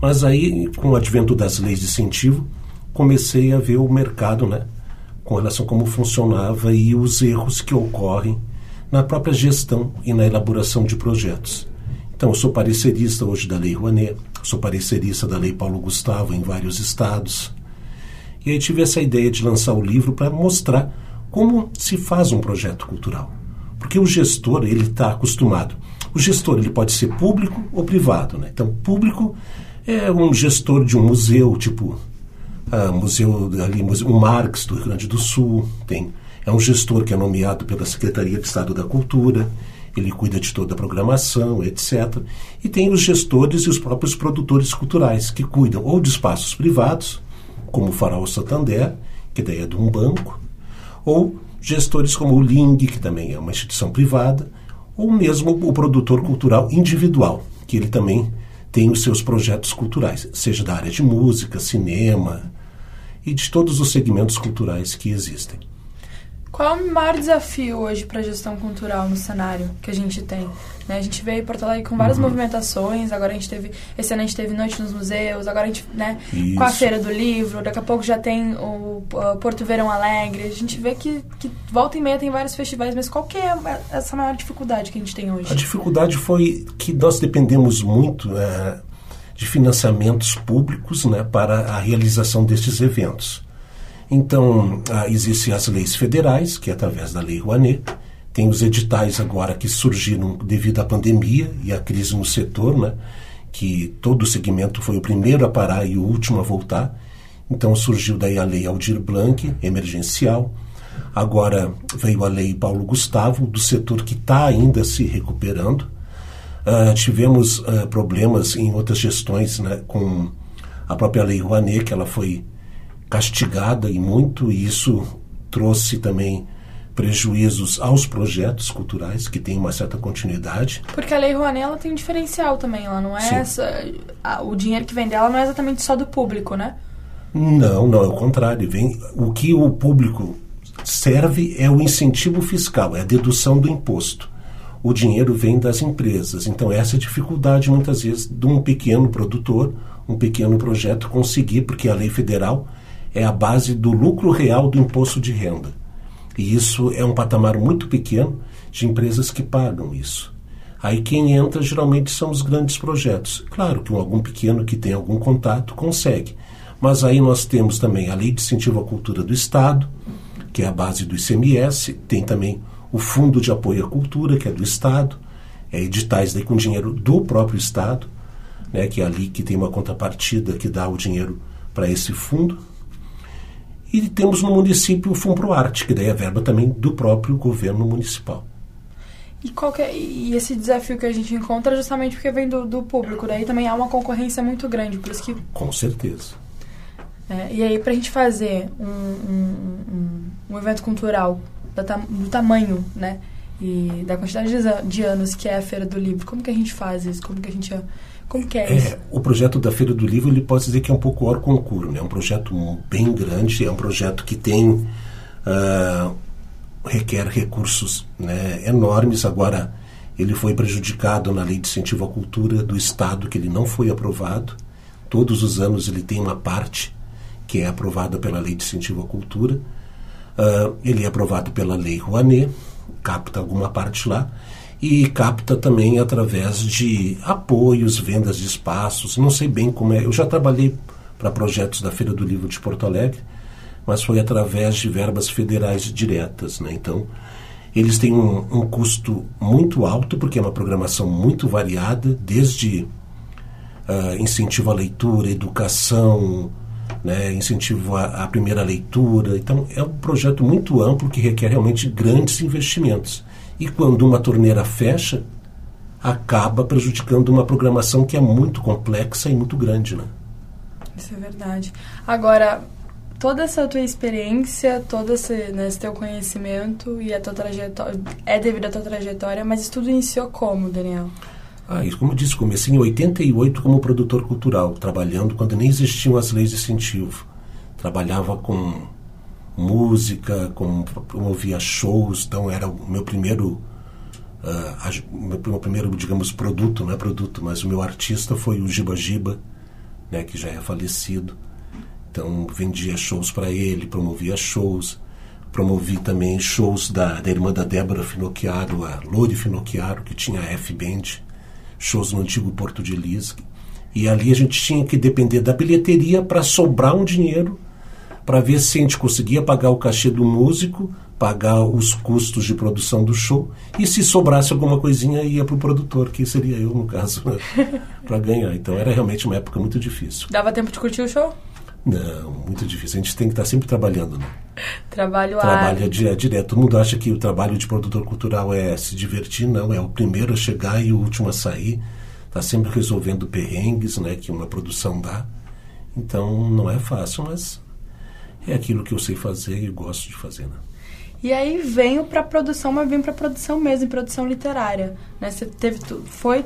Mas aí, com o advento das leis de incentivo, comecei a ver o mercado, né, com relação a como funcionava e os erros que ocorrem na própria gestão e na elaboração de projetos. Então, eu sou parecerista hoje da Lei Rouanet, sou parecerista da Lei Paulo Gustavo em vários estados. E aí tive essa ideia de lançar o livro para mostrar como se faz um projeto cultural. Porque o gestor, ele está acostumado. O gestor, ele pode ser público ou privado. Né? Então, público é um gestor de um museu, tipo ah, museu ali, museu, o Marx do Rio Grande do Sul, tem é um gestor que é nomeado pela Secretaria de Estado da Cultura ele cuida de toda a programação, etc. E tem os gestores e os próprios produtores culturais, que cuidam ou de espaços privados, como o Farol Santander, que daí é de um banco, ou gestores como o Ling, que também é uma instituição privada, ou mesmo o produtor cultural individual, que ele também tem os seus projetos culturais, seja da área de música, cinema e de todos os segmentos culturais que existem. Qual é o maior desafio hoje para a gestão cultural no cenário que a gente tem? Né? A gente veio Porto Alegre com várias uhum. movimentações, agora a gente teve, esse ano a gente teve Noite nos Museus, agora a gente, né, com a Feira do Livro, daqui a pouco já tem o, o Porto Verão Alegre, a gente vê que, que volta e meia tem vários festivais, mas qual que é essa maior dificuldade que a gente tem hoje? A dificuldade foi que nós dependemos muito é, de financiamentos públicos né, para a realização destes eventos. Então, ah, existem as leis federais, que é através da Lei Rouanet, tem os editais agora que surgiram devido à pandemia e à crise no setor, né? que todo o segmento foi o primeiro a parar e o último a voltar. Então surgiu daí a Lei Aldir Blanc, emergencial. Agora veio a Lei Paulo Gustavo, do setor que está ainda se recuperando. Uh, tivemos uh, problemas em outras gestões né, com a própria Lei Rouanet, que ela foi castigada e muito, e isso trouxe também prejuízos aos projetos culturais que têm uma certa continuidade. Porque a Lei Rouanet ela tem um diferencial também, ela não é essa, a, o dinheiro que vem dela não é exatamente só do público, né? Não, não, é o contrário, vem o que o público serve é o incentivo fiscal, é a dedução do imposto. O dinheiro vem das empresas. Então essa é a dificuldade muitas vezes de um pequeno produtor, um pequeno projeto conseguir, porque a lei federal é a base do lucro real do imposto de renda. E isso é um patamar muito pequeno de empresas que pagam isso. Aí quem entra geralmente são os grandes projetos. Claro que um, algum pequeno que tem algum contato consegue. Mas aí nós temos também a Lei de Incentivo à Cultura do Estado, que é a base do ICMS, tem também o Fundo de Apoio à Cultura, que é do Estado, é editais daí com dinheiro do próprio Estado, né, que é ali que tem uma contrapartida que dá o dinheiro para esse fundo. E temos no município o Fumproarte, que daí é verba também do próprio governo municipal. E, é, e esse desafio que a gente encontra é justamente porque vem do, do público, daí também há uma concorrência muito grande, por isso que... Com certeza. É, e aí, para a gente fazer um, um, um, um evento cultural da, do tamanho, né, e da quantidade de, de anos que é a Feira do Livro, como que a gente faz isso? Como que a gente como que é, é isso? o projeto da Feira do Livro, ele pode dizer que é um pouco hora concurso, né? É um projeto bem grande, é um projeto que tem... Uh, requer recursos né, enormes. Agora, Ele foi prejudicado na lei de incentivo à cultura do Estado, que ele não foi aprovado. Todos os anos ele tem uma parte que é aprovada pela lei de incentivo à cultura. Uh, ele é aprovado pela lei Rouanet, capta alguma parte lá, e capta também através de apoios, vendas de espaços. Não sei bem como é. Eu já trabalhei para projetos da Feira do Livro de Porto Alegre, mas foi através de verbas federais diretas. Né? Então, eles têm um, um custo muito alto, porque é uma programação muito variada, desde uh, incentivo à leitura, educação, né, incentivo à, à, primeira leitura. Então, é um projeto muito amplo que requer realmente grandes investimentos. E quando uma torneira fecha, acaba prejudicando uma programação que é muito complexa e muito grande. Né? Isso é verdade. Agora, toda essa tua experiência, todo esse, né, esse teu conhecimento e a tua trajetória é devido à tua trajetória, mas isso tudo iniciou como, Daniel? Ah, isso, como eu disse, comecei em 88 como produtor cultural, trabalhando quando nem existiam as leis de incentivo. Trabalhava com música, com, promovia shows, então era o meu primeiro, uh, meu primeiro, digamos, produto, não é produto, mas o meu artista foi o Giba Giba, né, que já é falecido. Então vendia shows para ele, promovia shows. Promovi também shows da, da irmã da Débora Finocchiaro, a Lori Finocchiaro, que tinha a F-Band, shows no antigo Porto de Lis. E ali a gente tinha que depender da bilheteria para sobrar um dinheiro para ver se a gente conseguia pagar o cachê do músico, pagar os custos de produção do show e se sobrasse alguma coisinha ia para o produtor, que seria eu no caso, né, para ganhar. Então era realmente uma época muito difícil. Dava tempo de curtir o show? Não, muito difícil. A gente tem que estar sempre trabalhando, né? Trabalho Trabalha di direto. Todo mundo acha que o trabalho de produtor cultural é se divertir, não. É o primeiro a chegar e o último a sair. Está sempre resolvendo perrengues, né? Que uma produção dá. Então, não é fácil, mas é aquilo que eu sei fazer e gosto de fazer, né? E aí venho para produção, mas venho para produção mesmo, produção literária, né? Você teve foi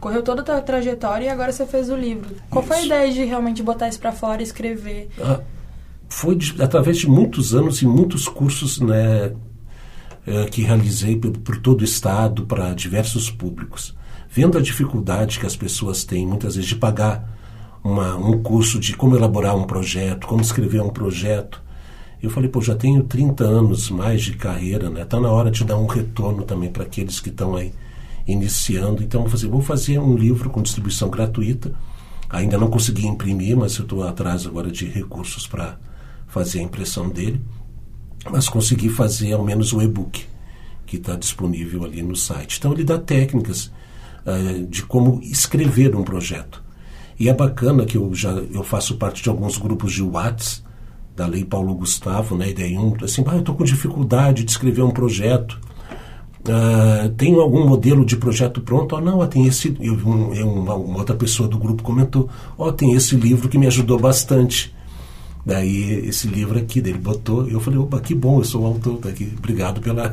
correu toda a tua trajetória e agora você fez o livro. Qual isso. foi a ideia de realmente botar isso para fora, escrever? Ah, foi de, através de muitos anos e muitos cursos, né, é, que realizei por, por todo o estado para diversos públicos, vendo a dificuldade que as pessoas têm muitas vezes de pagar uma, um curso de como elaborar um projeto, como escrever um projeto. Eu falei, pô, já tenho 30 anos mais de carreira, né? Está na hora de dar um retorno também para aqueles que estão aí iniciando. Então, vou fazer, vou fazer um livro com distribuição gratuita. Ainda não consegui imprimir, mas eu estou atrás agora de recursos para fazer a impressão dele. Mas consegui fazer ao menos o e-book, que está disponível ali no site. Então, ele dá técnicas uh, de como escrever um projeto. E é bacana que eu já eu faço parte de alguns grupos de Whats da Lei Paulo Gustavo, né? Daí um, assim, ah, eu estou com dificuldade de escrever um projeto. Uh, tem algum modelo de projeto pronto? Oh, não, tem esse. Eu, um, uma, uma, outra pessoa do grupo comentou: Ó, oh, tem esse livro que me ajudou bastante. Daí, esse livro aqui, dele botou. Eu falei: opa, que bom, eu sou o autor. Obrigado pela,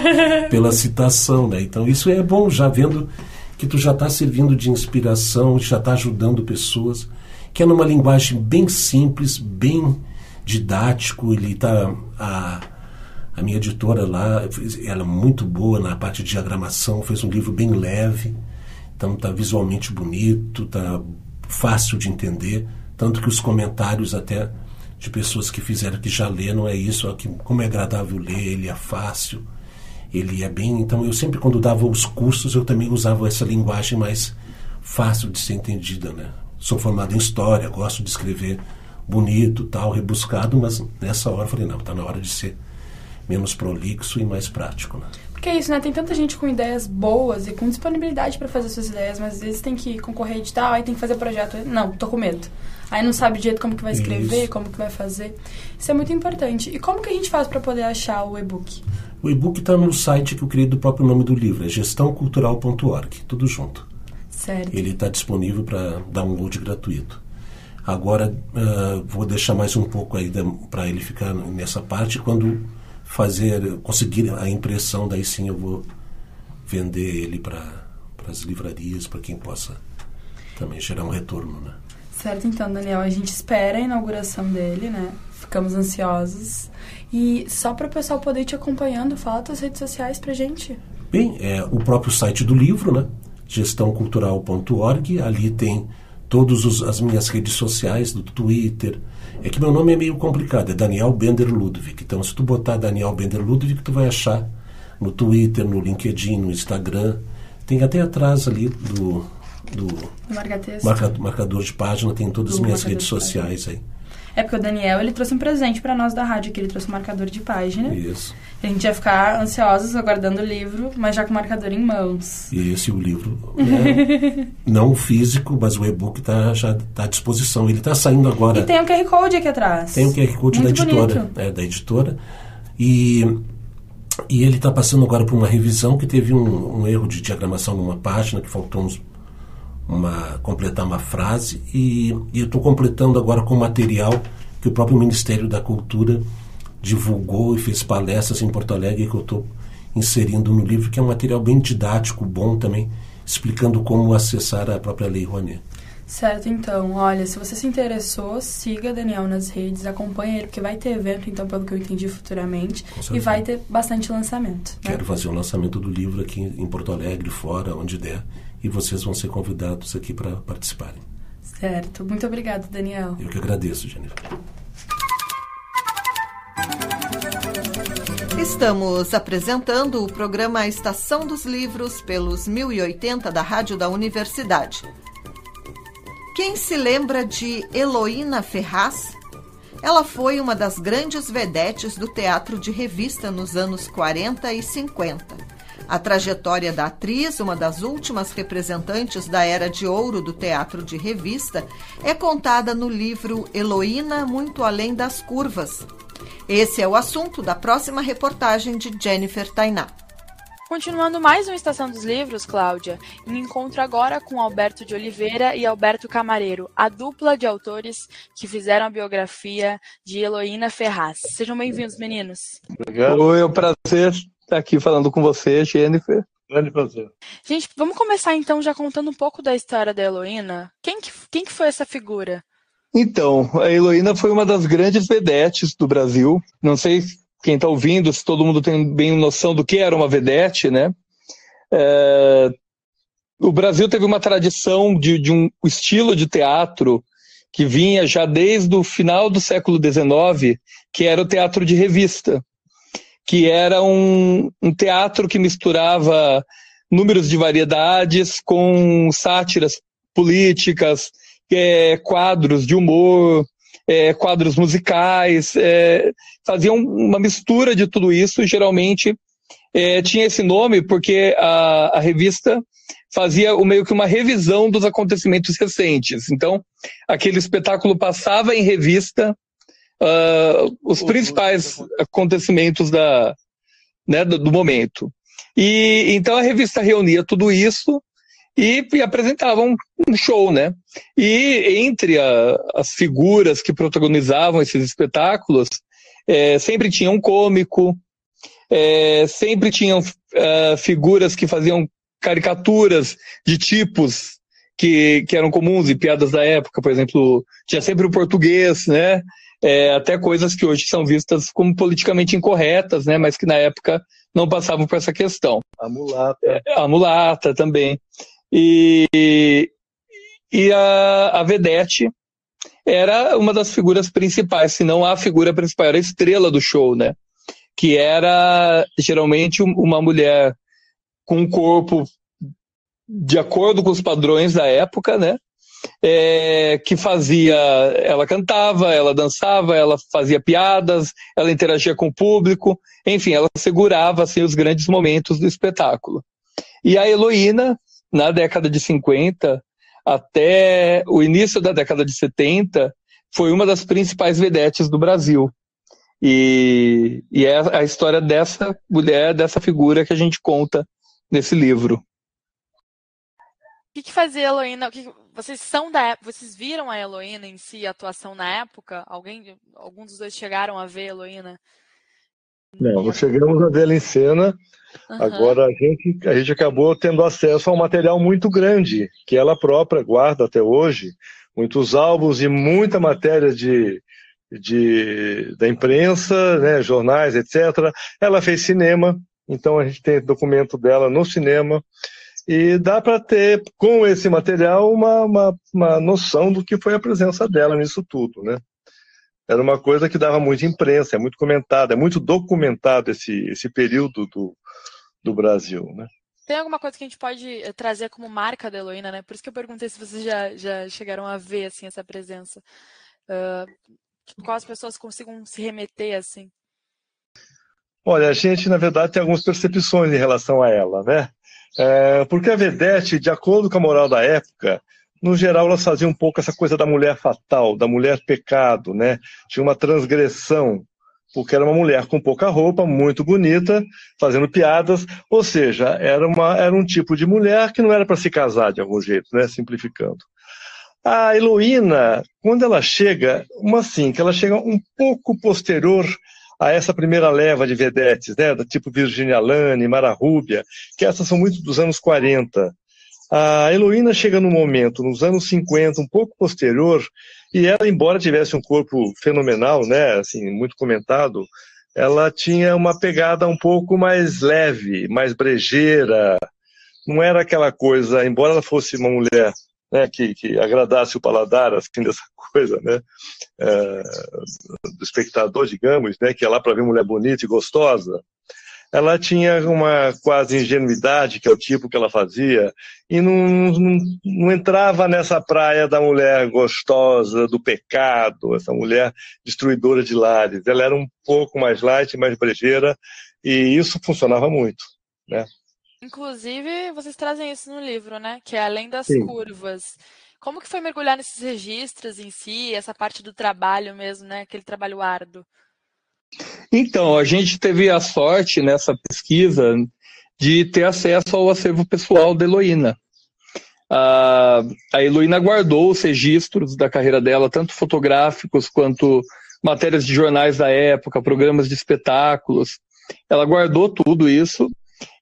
pela citação. Né? Então, isso é bom, já vendo que tu já está servindo de inspiração, já está ajudando pessoas, que é numa linguagem bem simples, bem didático. Ele está a minha editora lá, ela é muito boa na parte de diagramação, fez um livro bem leve, então está visualmente bonito, está fácil de entender, tanto que os comentários até de pessoas que fizeram que já leram é isso, ó, que, como é agradável ler, ele é fácil, ele é bem. Então eu sempre quando dava os cursos eu também usava essa linguagem mais fácil de ser entendida, né? Sou formado em história, gosto de escrever bonito, tal, rebuscado, mas nessa hora eu falei não, está na hora de ser menos prolixo e mais prático. Né? Porque é isso, né? Tem tanta gente com ideias boas e com disponibilidade para fazer suas ideias, mas às vezes tem que concorrer de tal, aí tem que fazer projeto. Não, tô com medo. Aí não sabe direito como que vai escrever, isso. como que vai fazer. Isso é muito importante. E como que a gente faz para poder achar o e-book? O e-book está no site que eu criei do próprio nome do livro, é gestãocultural.org, tudo junto. Certo. Ele está disponível para download gratuito. Agora, uh, vou deixar mais um pouco aí para ele ficar nessa parte. Quando fazer, conseguir a impressão, daí sim eu vou vender ele para as livrarias, para quem possa também gerar um retorno, né? Certo, então, Daniel, a gente espera a inauguração dele, né? Ficamos ansiosos. E só para o pessoal poder te acompanhando, fala tuas redes sociais pra gente. Bem, é o próprio site do livro, né? gestãocultural.org. Ali tem todas as minhas redes sociais, do Twitter. É que meu nome é meio complicado, é Daniel Bender Ludwig. Então, se tu botar Daniel Bender Ludwig, tu vai achar no Twitter, no LinkedIn, no Instagram. Tem até atrás ali do, do marca, marcador de página, tem todas do as minhas redes sociais aí. É porque o Daniel, ele trouxe um presente para nós da rádio, que ele trouxe um marcador de página. Isso. A gente ia ficar ansiosos aguardando o livro, mas já com o marcador em mãos. E esse o livro, né, não físico, mas o e-book tá, já está à disposição. Ele está saindo agora. E tem o QR Code aqui atrás. Tem o QR Code Muito da editora. É, da editora. E, e ele está passando agora por uma revisão que teve um, um erro de diagramação numa página, que faltou uns uma, completar uma frase e, e eu estou completando agora com material que o próprio Ministério da Cultura divulgou e fez palestras em Porto Alegre que eu estou inserindo no livro, que é um material bem didático, bom também, explicando como acessar a própria Lei Rouanet. Certo, então, olha, se você se interessou, siga Daniel nas redes, acompanhe ele, porque vai ter evento, então, pelo que eu entendi, futuramente, e vai ter bastante lançamento. Né? Quero fazer o lançamento do livro aqui em Porto Alegre, fora, onde der, e vocês vão ser convidados aqui para participarem. Certo. Muito obrigada, Daniel. Eu que agradeço, Jennifer. Estamos apresentando o programa Estação dos Livros pelos 1080 da Rádio da Universidade. Quem se lembra de Heloína Ferraz? Ela foi uma das grandes vedetes do teatro de revista nos anos 40 e 50. A trajetória da atriz, uma das últimas representantes da era de ouro do teatro de revista, é contada no livro Heloína Muito Além das Curvas. Esse é o assunto da próxima reportagem de Jennifer Tainá. Continuando mais uma Estação dos Livros, Cláudia, em encontro agora com Alberto de Oliveira e Alberto Camareiro, a dupla de autores que fizeram a biografia de Heloína Ferraz. Sejam bem-vindos, meninos. Obrigado. Oi, é um prazer estar aqui falando com você, Jennifer. Grande prazer. Gente, vamos começar então já contando um pouco da história da Heloína. Quem que, quem que foi essa figura? Então, a Heloína foi uma das grandes vedetes do Brasil. Não sei quem está ouvindo, se todo mundo tem bem noção do que era uma vedete, né? É... O Brasil teve uma tradição de, de um estilo de teatro que vinha já desde o final do século XIX, que era o teatro de revista que era um, um teatro que misturava números de variedades com sátiras políticas, é, quadros de humor, é, quadros musicais, é, faziam uma mistura de tudo isso geralmente é, tinha esse nome porque a, a revista fazia meio que uma revisão dos acontecimentos recentes. Então, aquele espetáculo passava em revista uh, os principais acontecimentos da, né, do, do, momento. E então a revista reunia tudo isso e, e apresentava um, um, show, né? E entre a, as figuras que protagonizavam esses espetáculos, é, sempre tinha um cômico, é, sempre tinham uh, figuras que faziam caricaturas de tipos que, que eram comuns e piadas da época, por exemplo, tinha sempre o português, né? É, até coisas que hoje são vistas como politicamente incorretas, né, mas que na época não passavam por essa questão. A mulata. É, a mulata também. E, e a, a Vedete era uma das figuras principais, se não a figura principal, era a estrela do show, né? Que era geralmente uma mulher com um corpo de acordo com os padrões da época, né? É, que fazia. Ela cantava, ela dançava, ela fazia piadas, ela interagia com o público, enfim, ela segurava assim, os grandes momentos do espetáculo. E a Heloína, na década de 50 até o início da década de 70, foi uma das principais vedetes do Brasil. E, e é a história dessa mulher, dessa figura que a gente conta nesse livro. O que, que fazia a Heloína? O que, vocês são da vocês viram a Heloína em si, a atuação na época? Alguém, algum dos dois chegaram a ver a Heloína? Não, chegamos a ver ela em cena. Uhum. Agora a gente, a gente acabou tendo acesso a um material muito grande que ela própria guarda até hoje, muitos álbuns e muita matéria de, de da imprensa, né, jornais, etc. Ela fez cinema, Então a gente tem documento dela no cinema e dá para ter, com esse material, uma, uma, uma, noção do que foi a presença dela nisso tudo, né? Era uma coisa que dava muita imprensa, é muito comentada, é muito documentado esse, esse período do, do Brasil, né? Tem alguma coisa que a gente pode eh, trazer como marca da Heloína, né? Por isso que eu perguntei se vocês já, já chegaram a ver, assim, essa presença. Uh, tipo, qual as pessoas consigam se remeter, assim? Olha, a gente, na verdade, tem algumas percepções em relação a ela, né? É, porque a Vedete, de acordo com a moral da época, no geral, elas faziam um pouco essa coisa da mulher fatal, da mulher pecado, né? Tinha uma transgressão, porque era uma mulher com pouca roupa, muito bonita, fazendo piadas, ou seja, era, uma, era um tipo de mulher que não era para se casar de algum jeito, né? Simplificando. A Heloína, quando ela chega, uma assim, que ela chega um pouco posterior a essa primeira leva de vedetes, né, do tipo Virginia Lane, Mara Rúbia, que essas são muito dos anos 40. A Heloína chega num momento, nos anos 50, um pouco posterior, e ela, embora tivesse um corpo fenomenal, né, assim, muito comentado, ela tinha uma pegada um pouco mais leve, mais brejeira, não era aquela coisa, embora ela fosse uma mulher né, que, que agradasse o paladar, assim, dessa coisa, né, é, do espectador, digamos, né, que ia lá para ver mulher bonita e gostosa, ela tinha uma quase ingenuidade, que é o tipo que ela fazia, e não, não, não, entrava nessa praia da mulher gostosa, do pecado, essa mulher destruidora de lares. Ela era um pouco mais light, mais brejeira, e isso funcionava muito, né? Inclusive, vocês trazem isso no livro, né? Que é além das Sim. curvas. Como que foi mergulhar nesses registros em si, essa parte do trabalho mesmo, né? Aquele trabalho árduo? Então, a gente teve a sorte nessa pesquisa de ter acesso ao acervo pessoal da Heloína. A, a Heloína guardou os registros da carreira dela, tanto fotográficos quanto matérias de jornais da época, programas de espetáculos. Ela guardou tudo isso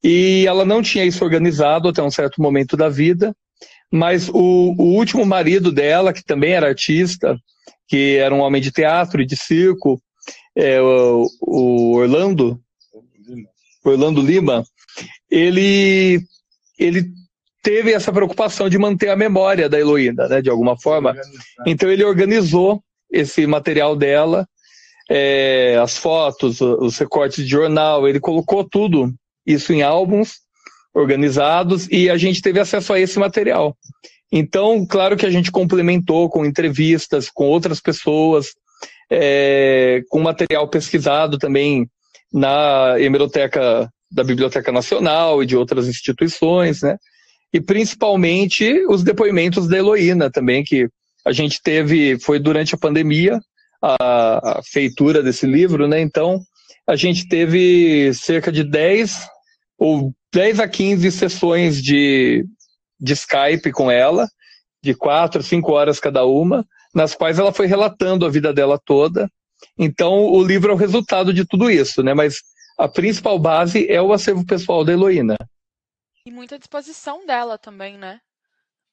e ela não tinha isso organizado até um certo momento da vida, mas o, o último marido dela, que também era artista, que era um homem de teatro e de circo, é, o, o Orlando, Orlando Lima, ele, ele teve essa preocupação de manter a memória da Heloína, né, de alguma forma. Então ele organizou esse material dela, é, as fotos, os recortes de jornal, ele colocou tudo isso em álbuns organizados e a gente teve acesso a esse material. Então, claro que a gente complementou com entrevistas com outras pessoas, é, com material pesquisado também na hemeroteca da Biblioteca Nacional e de outras instituições, né? E principalmente os depoimentos da Heloína também, que a gente teve, foi durante a pandemia, a, a feitura desse livro, né? Então, a gente teve cerca de 10 ou 10 a 15 sessões de, de Skype com ela, de 4, 5 horas cada uma, nas quais ela foi relatando a vida dela toda. Então, o livro é o resultado de tudo isso, né? Mas a principal base é o acervo pessoal da Heloína. E muita disposição dela também, né?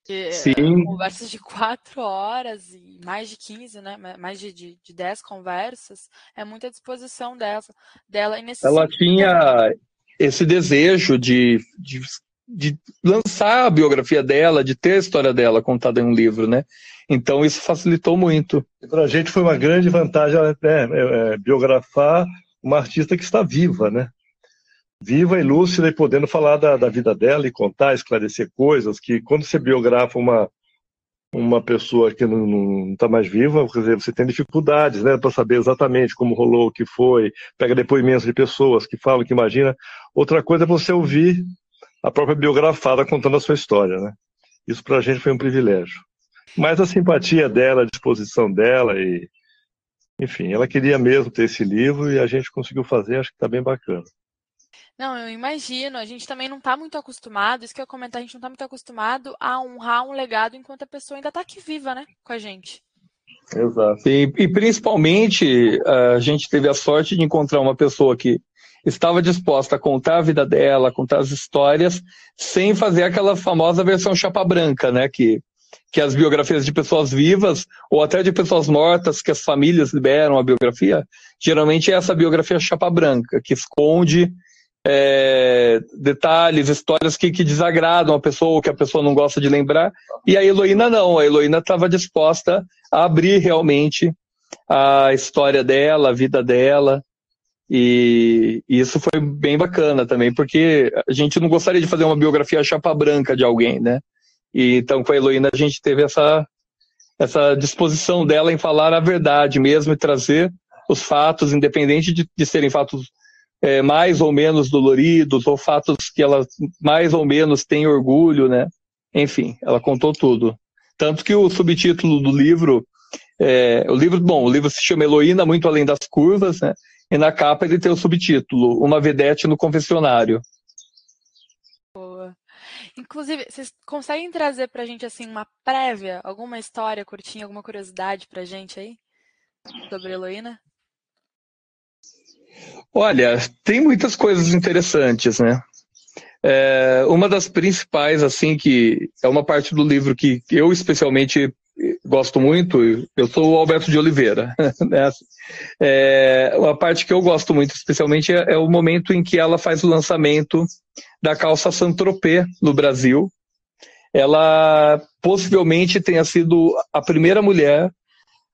Que, Sim. Conversas de quatro horas e mais de 15, né? Mais de, de, de 10 conversas. É muita disposição dela. dela e nesse ela tinha esse desejo de, de, de, lançar a biografia dela, de ter a história dela contada em um livro, né? Então isso facilitou muito. Para a gente foi uma grande vantagem né, é, é, biografar uma artista que está viva, né? Viva e lúcida e podendo falar da, da vida dela e contar, esclarecer coisas que quando você biografa uma uma pessoa que não está mais viva, quer dizer, você tem dificuldades, né, para saber exatamente como rolou, o que foi, pega depoimentos de pessoas que falam, que imagina. Outra coisa é você ouvir a própria biografada contando a sua história, né? Isso para a gente foi um privilégio. Mas a simpatia dela, a disposição dela e, enfim, ela queria mesmo ter esse livro e a gente conseguiu fazer, acho que está bem bacana. Não, eu imagino. A gente também não está muito acostumado, isso que eu ia comentar, a gente não está muito acostumado a honrar um legado enquanto a pessoa ainda está aqui viva, né? Com a gente. Exato. E, e, principalmente, a gente teve a sorte de encontrar uma pessoa que estava disposta a contar a vida dela, contar as histórias, sem fazer aquela famosa versão chapa branca, né? Que, que as biografias de pessoas vivas, ou até de pessoas mortas, que as famílias liberam a biografia, geralmente é essa biografia chapa branca, que esconde é, detalhes, histórias que, que desagradam a pessoa ou que a pessoa não gosta de lembrar. E a Heloína não, a Heloína estava disposta a abrir realmente a história dela, a vida dela. E, e, isso foi bem bacana também, porque a gente não gostaria de fazer uma biografia chapa branca de alguém, né? E, então, com a Heloína, a gente teve essa, essa disposição dela em falar a verdade mesmo e trazer os fatos, independente de, de serem fatos é, mais ou menos doloridos, ou fatos que ela mais ou menos tem orgulho, né? Enfim, ela contou tudo. Tanto que o subtítulo do livro, é, o livro, bom, o livro se chama Heloína, muito além das curvas, né? E na capa ele tem o subtítulo, Uma Vedete no Confessionário. Boa. Inclusive, vocês conseguem trazer pra gente, assim, uma prévia, alguma história curtinha, alguma curiosidade pra gente aí? Sobre Heloína? Olha, tem muitas coisas interessantes, né? É, uma das principais, assim, que é uma parte do livro que eu especialmente gosto muito, eu sou o Alberto de Oliveira, né? É, parte que eu gosto muito, especialmente, é, é, o momento em que ela faz o lançamento da calça Saint-Tropez no Brasil. Ela possivelmente tenha sido a primeira mulher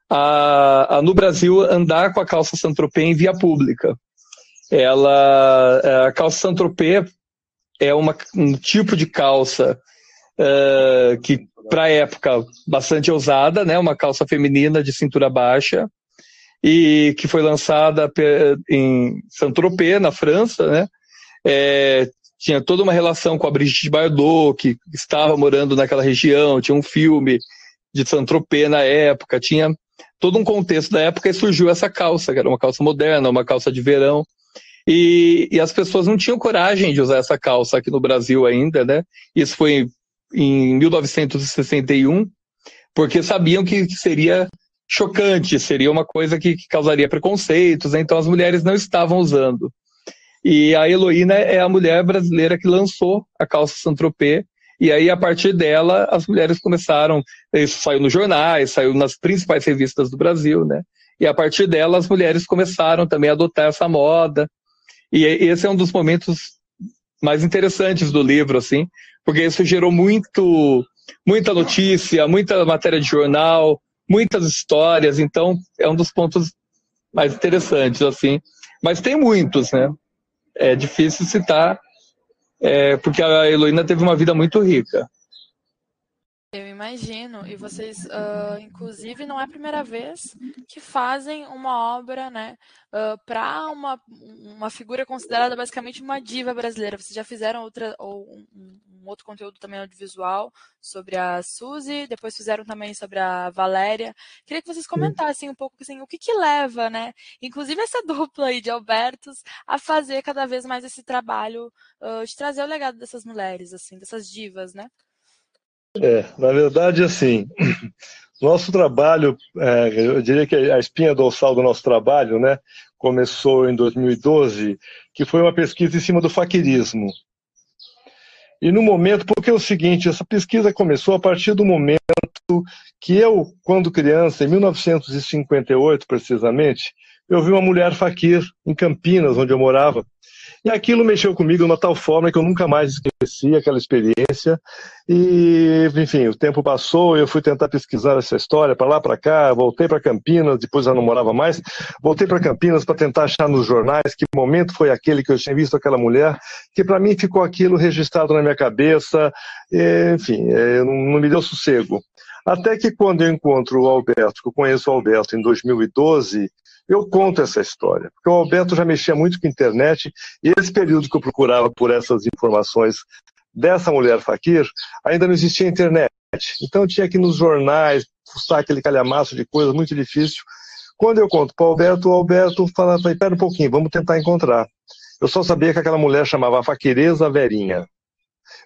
a, a no Brasil andar com a calça Saint-Tropez em via pública. Ela, a calça Saint-Tropez é uma, um tipo de calça uh, que, para a época, bastante ousada, né? uma calça feminina de cintura baixa, e que foi lançada em Saint-Tropez, na França, né? É, tinha toda uma relação com a Brigitte Bardot, que estava morando naquela região, tinha um filme de Saint-Tropez na época, tinha todo um contexto da época e surgiu essa calça, que era uma calça moderna, uma calça de verão. E, e as pessoas não tinham coragem de usar essa calça aqui no Brasil ainda, né? Isso foi em 1961, porque sabiam que, seria chocante, seria uma coisa que, que, causaria preconceitos, né? então as mulheres não estavam usando. E a Heloína é a mulher brasileira que lançou a calça Saint-Tropez, e aí a partir dela as mulheres começaram, isso saiu nos jornais, saiu nas principais revistas do Brasil, né? E a partir dela as mulheres começaram também a adotar essa moda, e esse é um dos momentos mais interessantes do livro, assim, porque isso gerou muito, muita notícia, muita matéria de jornal, muitas histórias, então é um dos pontos mais interessantes, assim. Mas tem muitos, né? É difícil citar, é, porque a Heloína teve uma vida muito rica. Eu imagino. E vocês, uh, inclusive, não é a primeira vez que fazem uma obra, né, uh, para uma, uma figura considerada basicamente uma diva brasileira. Vocês já fizeram outra, ou um, um outro conteúdo também audiovisual sobre a Suzy, depois fizeram também sobre a Valéria. Queria que vocês comentassem um pouco assim, o que, que leva, né, inclusive essa dupla aí de Albertos, a fazer cada vez mais esse trabalho uh, de trazer o legado dessas mulheres, assim, dessas divas, né? É, na verdade, assim, nosso trabalho, é, eu diria que a espinha dorsal do nosso trabalho, né, começou em 2012, que foi uma pesquisa em cima do faquirismo. E no momento, porque é o seguinte, essa pesquisa começou a partir do momento que eu, quando criança, em 1958 precisamente, eu vi uma mulher faquir em Campinas, onde eu morava, e aquilo mexeu comigo de uma tal forma que eu nunca mais esqueci aquela experiência. E, enfim, o tempo passou, eu fui tentar pesquisar essa história para lá, para cá, voltei para Campinas, depois já não morava mais, voltei para Campinas para tentar achar nos jornais que momento foi aquele que eu tinha visto aquela mulher, que para mim ficou aquilo registrado na minha cabeça, enfim, é, não, não me deu sossego. Até que quando eu encontro o Alberto, que eu conheço o Alberto em 2012, eu conto essa história, porque o Alberto já mexia muito com a internet, e esse período que eu procurava por essas informações dessa mulher faquir, ainda não existia internet. Então tinha que ir nos jornais, fuçar aquele calhamaço de coisas muito difícil. Quando eu conto para o Alberto, o Alberto fala, espera um pouquinho, vamos tentar encontrar. Eu só sabia que aquela mulher chamava Faquireza Verinha.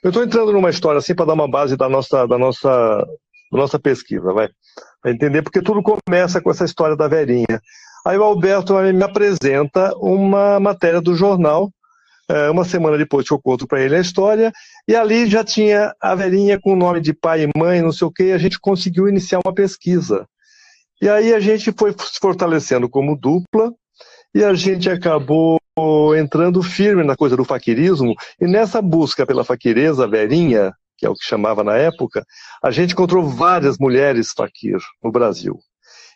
Eu estou entrando numa história assim para dar uma base da nossa, da nossa, da nossa pesquisa, vai. Vai entender, porque tudo começa com essa história da Verinha. Aí o Alberto me apresenta uma matéria do jornal, é, uma semana depois que eu conto para ele a história, e ali já tinha a velhinha com o nome de pai e mãe, não sei o quê, e a gente conseguiu iniciar uma pesquisa. E aí a gente foi se fortalecendo como dupla, e a gente acabou entrando firme na coisa do faquirismo, e nessa busca pela faquireza verinha, que é o que chamava na época, a gente encontrou várias mulheres faquir no Brasil.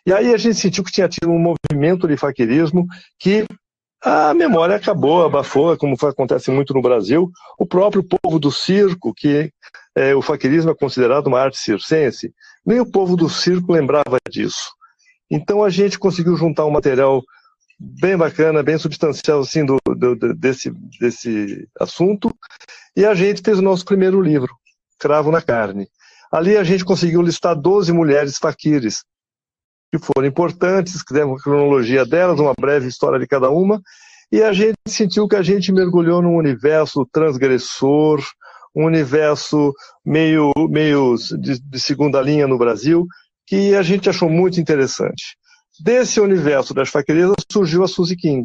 E aí a gente sentiu que tinha tido um movimento de faquirismo que a memória acabou, abafou, como acontece muito no Brasil. O próprio povo do circo, que é, o faquirismo é considerado uma arte circense, nem o povo do circo lembrava disso. Então a gente conseguiu juntar um material bem bacana, bem substancial assim, do, do, desse, desse assunto, e a gente fez o nosso primeiro livro, Cravo na Carne. Ali a gente conseguiu listar 12 mulheres faquires, que foram importantes, que deram a cronologia delas, uma breve história de cada uma, e a gente sentiu que a gente mergulhou num universo transgressor, um universo meio, meio de, de segunda linha no Brasil, que a gente achou muito interessante. Desse universo das faqueiras surgiu a Suzy King,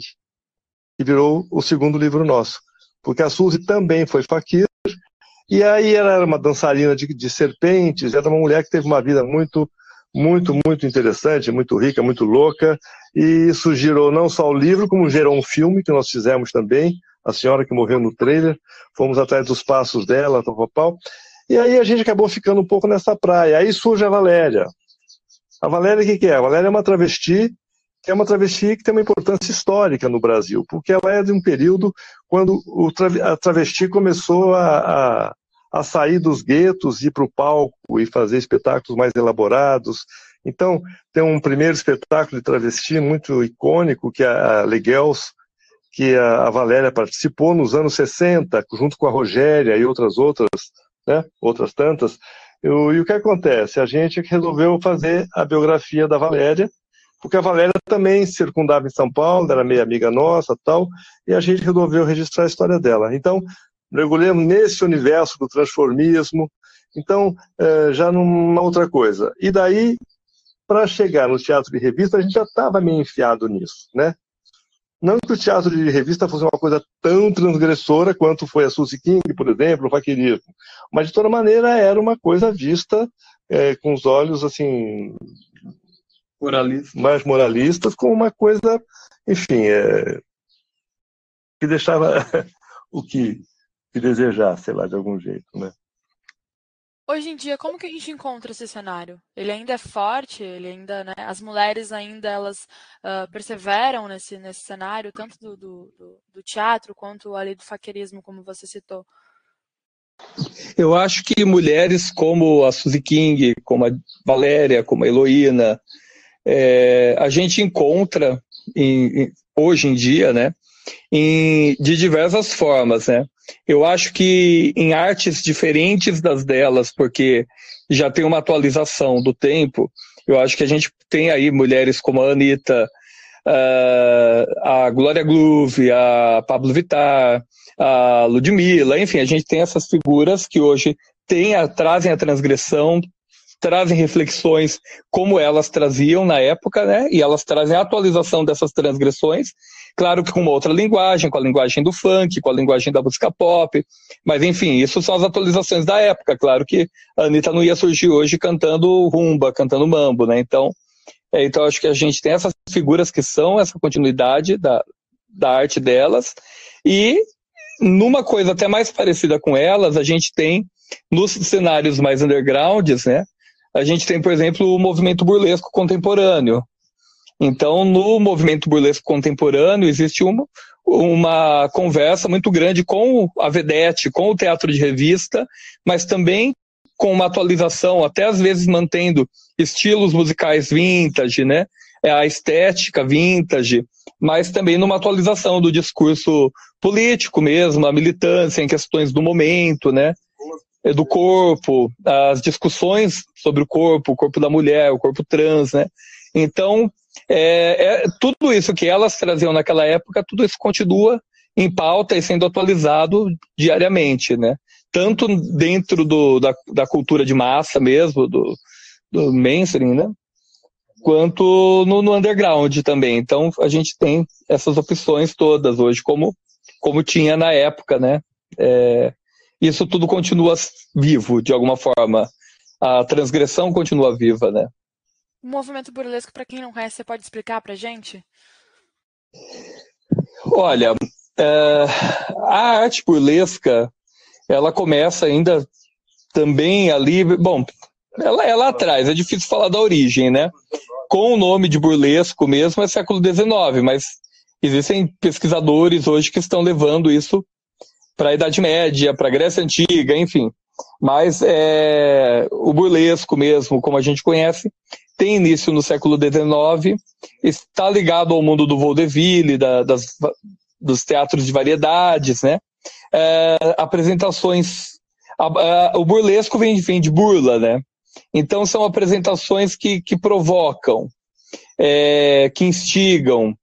que virou o segundo livro nosso. Porque a Suzy também foi faquir, e aí ela era uma dançarina de, de serpentes, era uma mulher que teve uma vida muito, muito, muito interessante, muito rica, muito louca, e isso gerou não só o livro, como gerou um filme que nós fizemos também, A Senhora que Morreu no Trailer, fomos atrás dos passos dela, tal, tal, e aí a gente acabou ficando um pouco nessa praia. Aí surge a Valéria, a Valéria, o que, que é? A Valéria é uma travesti, que é uma travesti que tem uma importância histórica no Brasil, porque ela é de um período quando o a travesti começou a, a, a sair dos guetos, ir para o palco e fazer espetáculos mais elaborados. Então, tem um primeiro espetáculo de travesti muito icônico, que é a Leguels, que a Valéria participou nos anos 60, junto com a Rogéria e outras outras, né, outras tantas, e o que acontece? A gente resolveu fazer a biografia da Valéria, porque a Valéria também circundava em São Paulo, era meio amiga nossa tal, e a gente resolveu registrar a história dela. Então, mergulhamos nesse universo do transformismo, então, é, já numa outra coisa. E daí, para chegar no teatro de revista, a gente já estava meio enfiado nisso, né? Não que o teatro de revista fosse uma coisa tão transgressora quanto foi a Suzy King, por exemplo, o faquirismo. Mas, de toda maneira, era uma coisa vista é, com os olhos, assim... Moralista. Mais moralistas, como uma coisa, enfim, é, que deixava o que, que desejar, sei lá, de algum jeito, né? Hoje em dia, como que a gente encontra esse cenário? Ele ainda é forte, ele ainda, né, as mulheres ainda elas uh, perseveram nesse, nesse cenário, tanto do, do, do, teatro quanto ali do faquerismo, como você citou. Eu acho que mulheres como a Suzy King, como a Valéria, como a Heloína, é, a gente encontra em, em, hoje em dia, né, em, de diversas formas, né? Eu acho que em artes diferentes das delas, porque já tem uma atualização do tempo, eu acho que a gente tem aí mulheres como a Anitta, uh, a Glória Groove, a Pablo Vittar, a Ludmilla, enfim, a gente tem essas figuras que hoje tem a, trazem a transgressão, trazem reflexões como elas traziam na época, né? E elas trazem a atualização dessas transgressões Claro que com uma outra linguagem, com a linguagem do funk, com a linguagem da música pop. Mas, enfim, isso são as atualizações da época. Claro que a Anitta não ia surgir hoje cantando rumba, cantando mambo, né? Então, é, então acho que a gente tem essas figuras que são essa continuidade da, da arte delas. E numa coisa até mais parecida com elas, a gente tem nos cenários mais undergrounds, né? A gente tem, por exemplo, o movimento burlesco contemporâneo, então, no movimento burlesco contemporâneo, existe uma, uma conversa muito grande com a vedete, com o teatro de revista, mas também com uma atualização, até às vezes mantendo estilos musicais vintage, né? É a estética vintage, mas também numa atualização do discurso político mesmo, a militância em questões do momento, né? É do corpo, as discussões sobre o corpo, o corpo da mulher, o corpo trans, né? Então, é, é, tudo isso que elas traziam naquela época, tudo isso continua em pauta e sendo atualizado diariamente, né? Tanto dentro do, da, da cultura de massa mesmo, do, do mainstream, né? Quanto no, no underground também. Então a gente tem essas opções todas hoje, como, como tinha na época, né? É, isso tudo continua vivo de alguma forma. A transgressão continua viva, né? O movimento burlesco, para quem não conhece, você pode explicar para gente? Olha, é, a arte burlesca, ela começa ainda também ali, bom, ela é lá atrás, é difícil falar da origem, né? Com o nome de burlesco mesmo é século XIX, mas existem pesquisadores hoje que estão levando isso para a Idade Média, para a Grécia Antiga, enfim. Mas é, o burlesco mesmo, como a gente conhece, tem início no século XIX, está ligado ao mundo do vaudeville, da, das, dos teatros de variedades, né? É, apresentações. A, a, o burlesco vem, vem de burla, né? Então são apresentações que, que provocam, é, que instigam.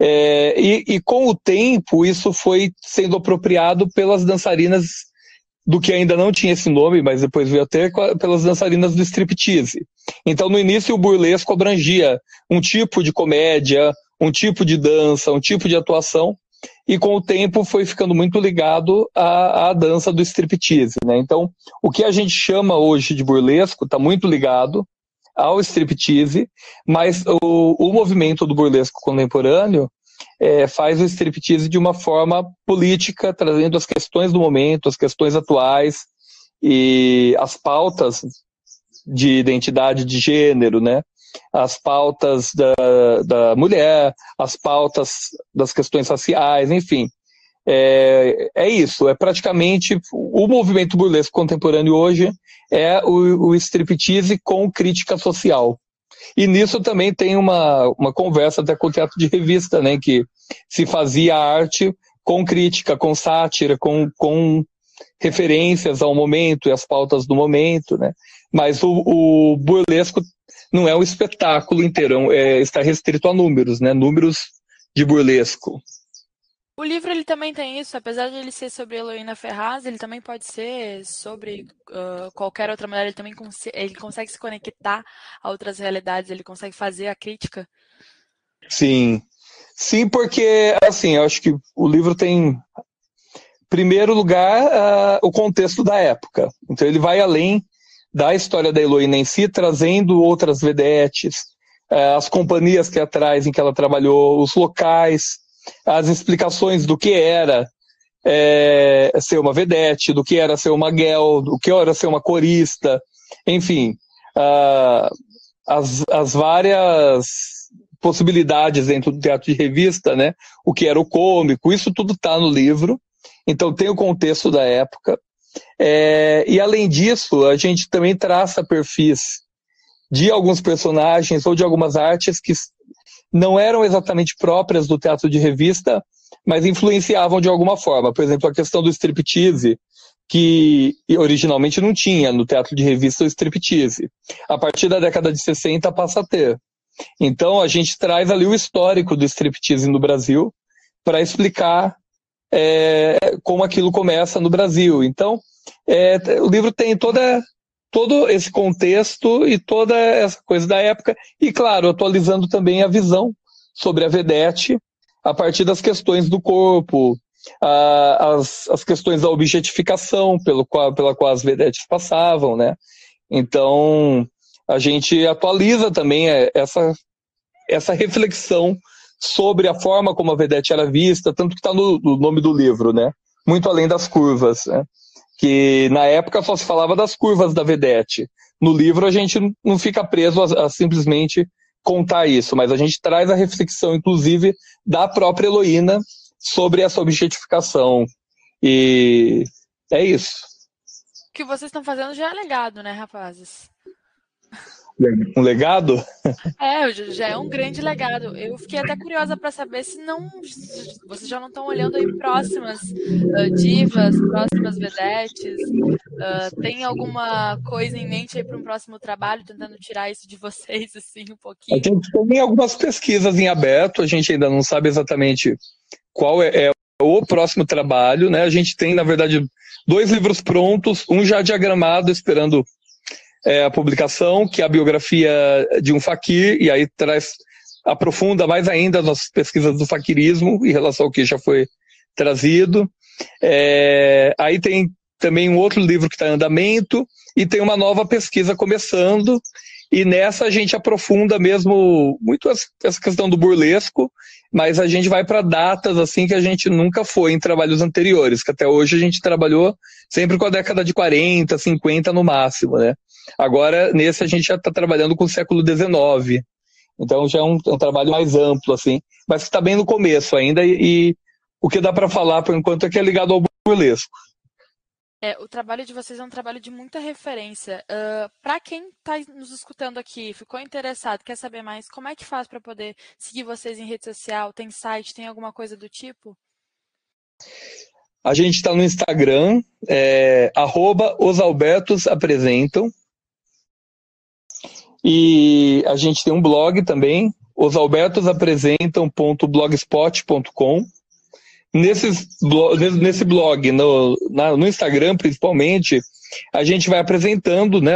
É, e, e com o tempo isso foi sendo apropriado pelas dançarinas do que ainda não tinha esse nome, mas depois veio a ter, pelas dançarinas do striptease. Então, no início, o burlesco abrangia um tipo de comédia, um tipo de dança, um tipo de atuação, e com o tempo foi ficando muito ligado à, à dança do striptease. Né? Então, o que a gente chama hoje de burlesco está muito ligado ao striptease, mas o, o movimento do burlesco contemporâneo é, faz o striptease de uma forma política, trazendo as questões do momento, as questões atuais e as pautas de identidade de gênero, né? As pautas da, da mulher, as pautas das questões raciais, enfim. É, é isso, é praticamente o movimento burlesco contemporâneo hoje é o, o striptease com crítica social. E nisso também tem uma, uma conversa até com o teatro de revista, né, que se fazia arte com crítica, com sátira, com, com referências ao momento e às pautas do momento, né? Mas o, o burlesco não é um espetáculo inteiro, é, está restrito a números, né? Números de burlesco. O livro ele também tem isso, apesar de ele ser sobre Heloína Ferraz, ele também pode ser sobre uh, qualquer outra mulher, ele também cons ele consegue se conectar a outras realidades, ele consegue fazer a crítica. Sim, sim, porque assim, eu acho que o livro tem, primeiro lugar, uh, o contexto da época. Então ele vai além da história da Heloína em si, trazendo outras vedetes, uh, as companhias teatrais em que ela trabalhou, os locais as explicações do que era é, ser uma vedete, do que era ser uma guel, do que era ser uma corista, enfim, uh, as, as várias possibilidades dentro do teatro de revista, né? O que era o cômico, isso tudo está no livro. Então tem o contexto da época. É, e além disso, a gente também traça perfis de alguns personagens ou de algumas artes que não eram exatamente próprias do teatro de revista, mas influenciavam de alguma forma. Por exemplo, a questão do striptease, que originalmente não tinha no teatro de revista o striptease. A partir da década de 60 passa a ter. Então a gente traz ali o histórico do striptease no Brasil para explicar é, como aquilo começa no Brasil. Então é, o livro tem toda todo esse contexto e toda essa coisa da época, e claro, atualizando também a visão sobre a vedete a partir das questões do corpo, a, as, as questões da objetificação pelo qual, pela qual as vedetes passavam, né? Então, a gente atualiza também é, essa, essa reflexão sobre a forma como a vedete era vista, tanto que está no, no, nome do livro, né? Muito além das curvas, né? que na época só se falava das curvas da vedete. No livro a gente não fica preso a, a simplesmente contar isso, mas a gente traz a reflexão, inclusive, da própria Heloína sobre essa objetificação. E é isso. O que vocês estão fazendo já é legado, né, rapazes? Um legado? É, já é um grande legado. Eu fiquei até curiosa para saber se não vocês já não estão olhando aí próximas uh, divas, próximas vedetes. Uh, tem alguma coisa em mente aí para um próximo trabalho, tentando tirar isso de vocês assim um pouquinho? A gente tem algumas pesquisas em aberto, a gente ainda não sabe exatamente qual é, é o próximo trabalho, né? A gente tem, na verdade, dois livros prontos, um já diagramado, esperando é, a publicação, que é a biografia de um faquir, e aí traz, aprofunda mais ainda as nossas pesquisas do faquirismo em relação ao que já foi trazido. É, aí tem também um outro livro que está em andamento, e tem uma nova pesquisa começando, e nessa a gente aprofunda mesmo muito essa questão do burlesco, mas a gente vai para datas assim que a gente nunca foi em trabalhos anteriores, que até hoje a gente trabalhou sempre com a década de 40, 50 no máximo, né? Agora, nesse a gente já está trabalhando com o século XIX, então já é um, um trabalho mais amplo, assim, mas que está bem no começo ainda, e, e o que dá para falar por enquanto é que é ligado ao burlesco. É, o trabalho de vocês é um trabalho de muita referência. Uh, para quem está nos escutando aqui, ficou interessado, quer saber mais, como é que faz para poder seguir vocês em rede social? Tem site, tem alguma coisa do tipo? A gente está no Instagram, é, arroba apresentam. E a gente tem um blog também, osalbertosapresentam.blogspot.com. Nesses, nesse blog, no, no Instagram principalmente, a gente vai apresentando né,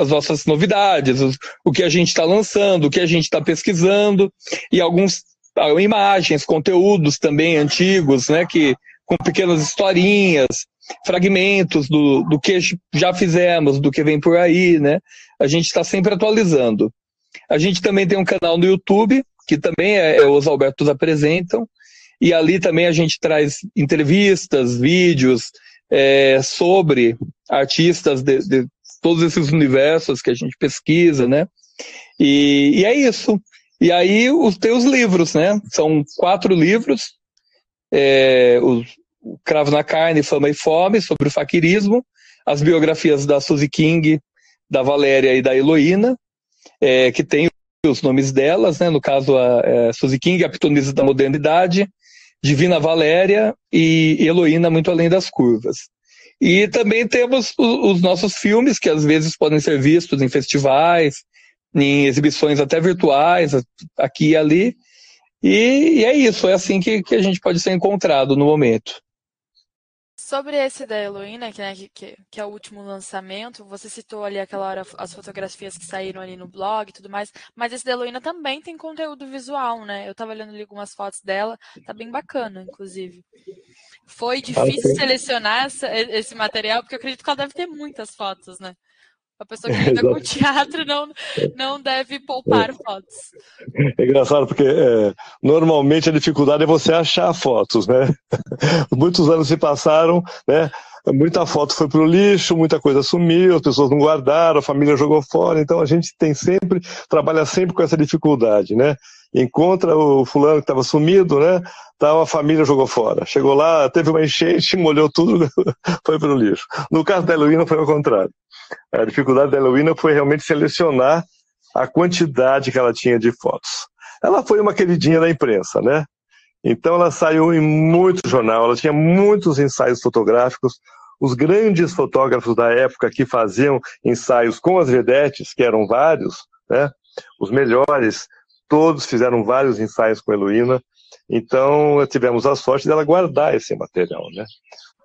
as nossas novidades, o que a gente está lançando, o que a gente está pesquisando, e alguns ah, imagens, conteúdos também antigos, né, que, com pequenas historinhas, fragmentos do, do que já fizemos, do que vem por aí, né? A gente está sempre atualizando. A gente também tem um canal no YouTube, que também é, é os Albertos Apresentam, e ali também a gente traz entrevistas, vídeos é, sobre artistas de, de, todos esses universos que a gente pesquisa, né? E, e é isso. E aí os teus livros, né? São quatro livros. É, o, o Cravo na Carne, Fama e Fome, sobre o faquirismo, as biografias da Suzy King, da Valéria e da Heloína, é, que tem os nomes delas, né? No caso, a, é, Suzy King, a pitonisa da modernidade, Divina Valéria e Heloína Muito Além das Curvas. E também temos os nossos filmes, que às vezes podem ser vistos em festivais, em exibições até virtuais, aqui e ali. E, e é isso, é assim que, que a gente pode ser encontrado no momento. Sobre esse da Heloína, que, né, que, que, é o último lançamento, você citou ali aquela hora as fotografias que saíram ali no blog e tudo mais, mas esse da Heloína também tem conteúdo visual, né? Eu tava olhando ali algumas fotos dela, tá bem bacana, inclusive. Foi difícil selecionar essa, esse material, porque eu acredito que ela deve ter muitas fotos, né? A pessoa que lida com teatro não, não deve poupar é. fotos. É engraçado porque é, normalmente a dificuldade é você achar fotos, né? Muitos anos se passaram, né? Muita foto foi para o lixo, muita coisa sumiu, as pessoas não guardaram, a família jogou fora, então a gente tem sempre, trabalha sempre com essa dificuldade, né? Encontra o fulano que estava sumido, né? Tá, a família jogou fora. Chegou lá, teve uma enchente, molhou tudo, foi para o lixo. No caso da Heloína foi ao contrário. A dificuldade da Heloína foi realmente selecionar a quantidade que ela tinha de fotos. Ela foi uma queridinha da imprensa, né? Então ela saiu em muito jornal, ela tinha muitos ensaios fotográficos. Os grandes fotógrafos da época que faziam ensaios com as vedetes, que eram vários, né? Os melhores, todos fizeram vários ensaios com a Heloína. Então tivemos a sorte dela guardar esse material, né?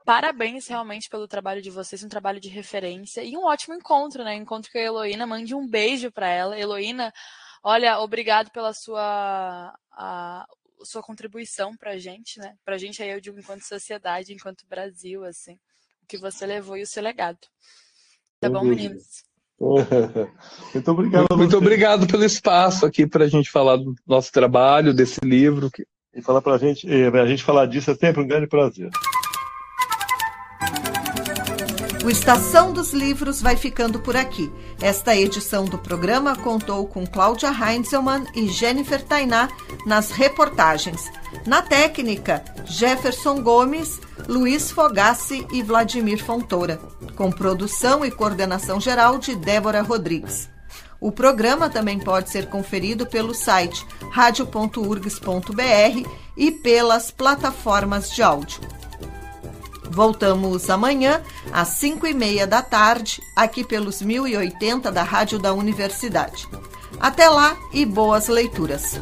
Parabéns realmente pelo trabalho de vocês, um trabalho de referência e um ótimo encontro, né? Encontro com a Heloína, mande um beijo para ela. Heloína, olha, obrigado pela sua a, sua contribuição pra gente, né? Pra gente aí eu digo enquanto sociedade, enquanto Brasil, assim, o que você levou e o seu legado. Tá bom, meninos? Muito obrigado. Muito, obrigado pelo espaço aqui para a gente falar do nosso trabalho, desse livro. E falar para a gente, a gente falar disso é sempre um grande prazer. O Estação dos Livros vai ficando por aqui. Esta edição do programa contou com Cláudia Heinzelmann e Jennifer Tainá nas reportagens. Na técnica, Jefferson Gomes, Luiz Fogassi e Vladimir Fontoura. Com produção e coordenação geral de Débora Rodrigues. O programa também pode ser conferido pelo site radio.urgs.br e pelas plataformas de áudio. Voltamos amanhã, às 5 e meia da tarde, aqui pelos 1080 da Rádio da Universidade. Até lá e boas leituras!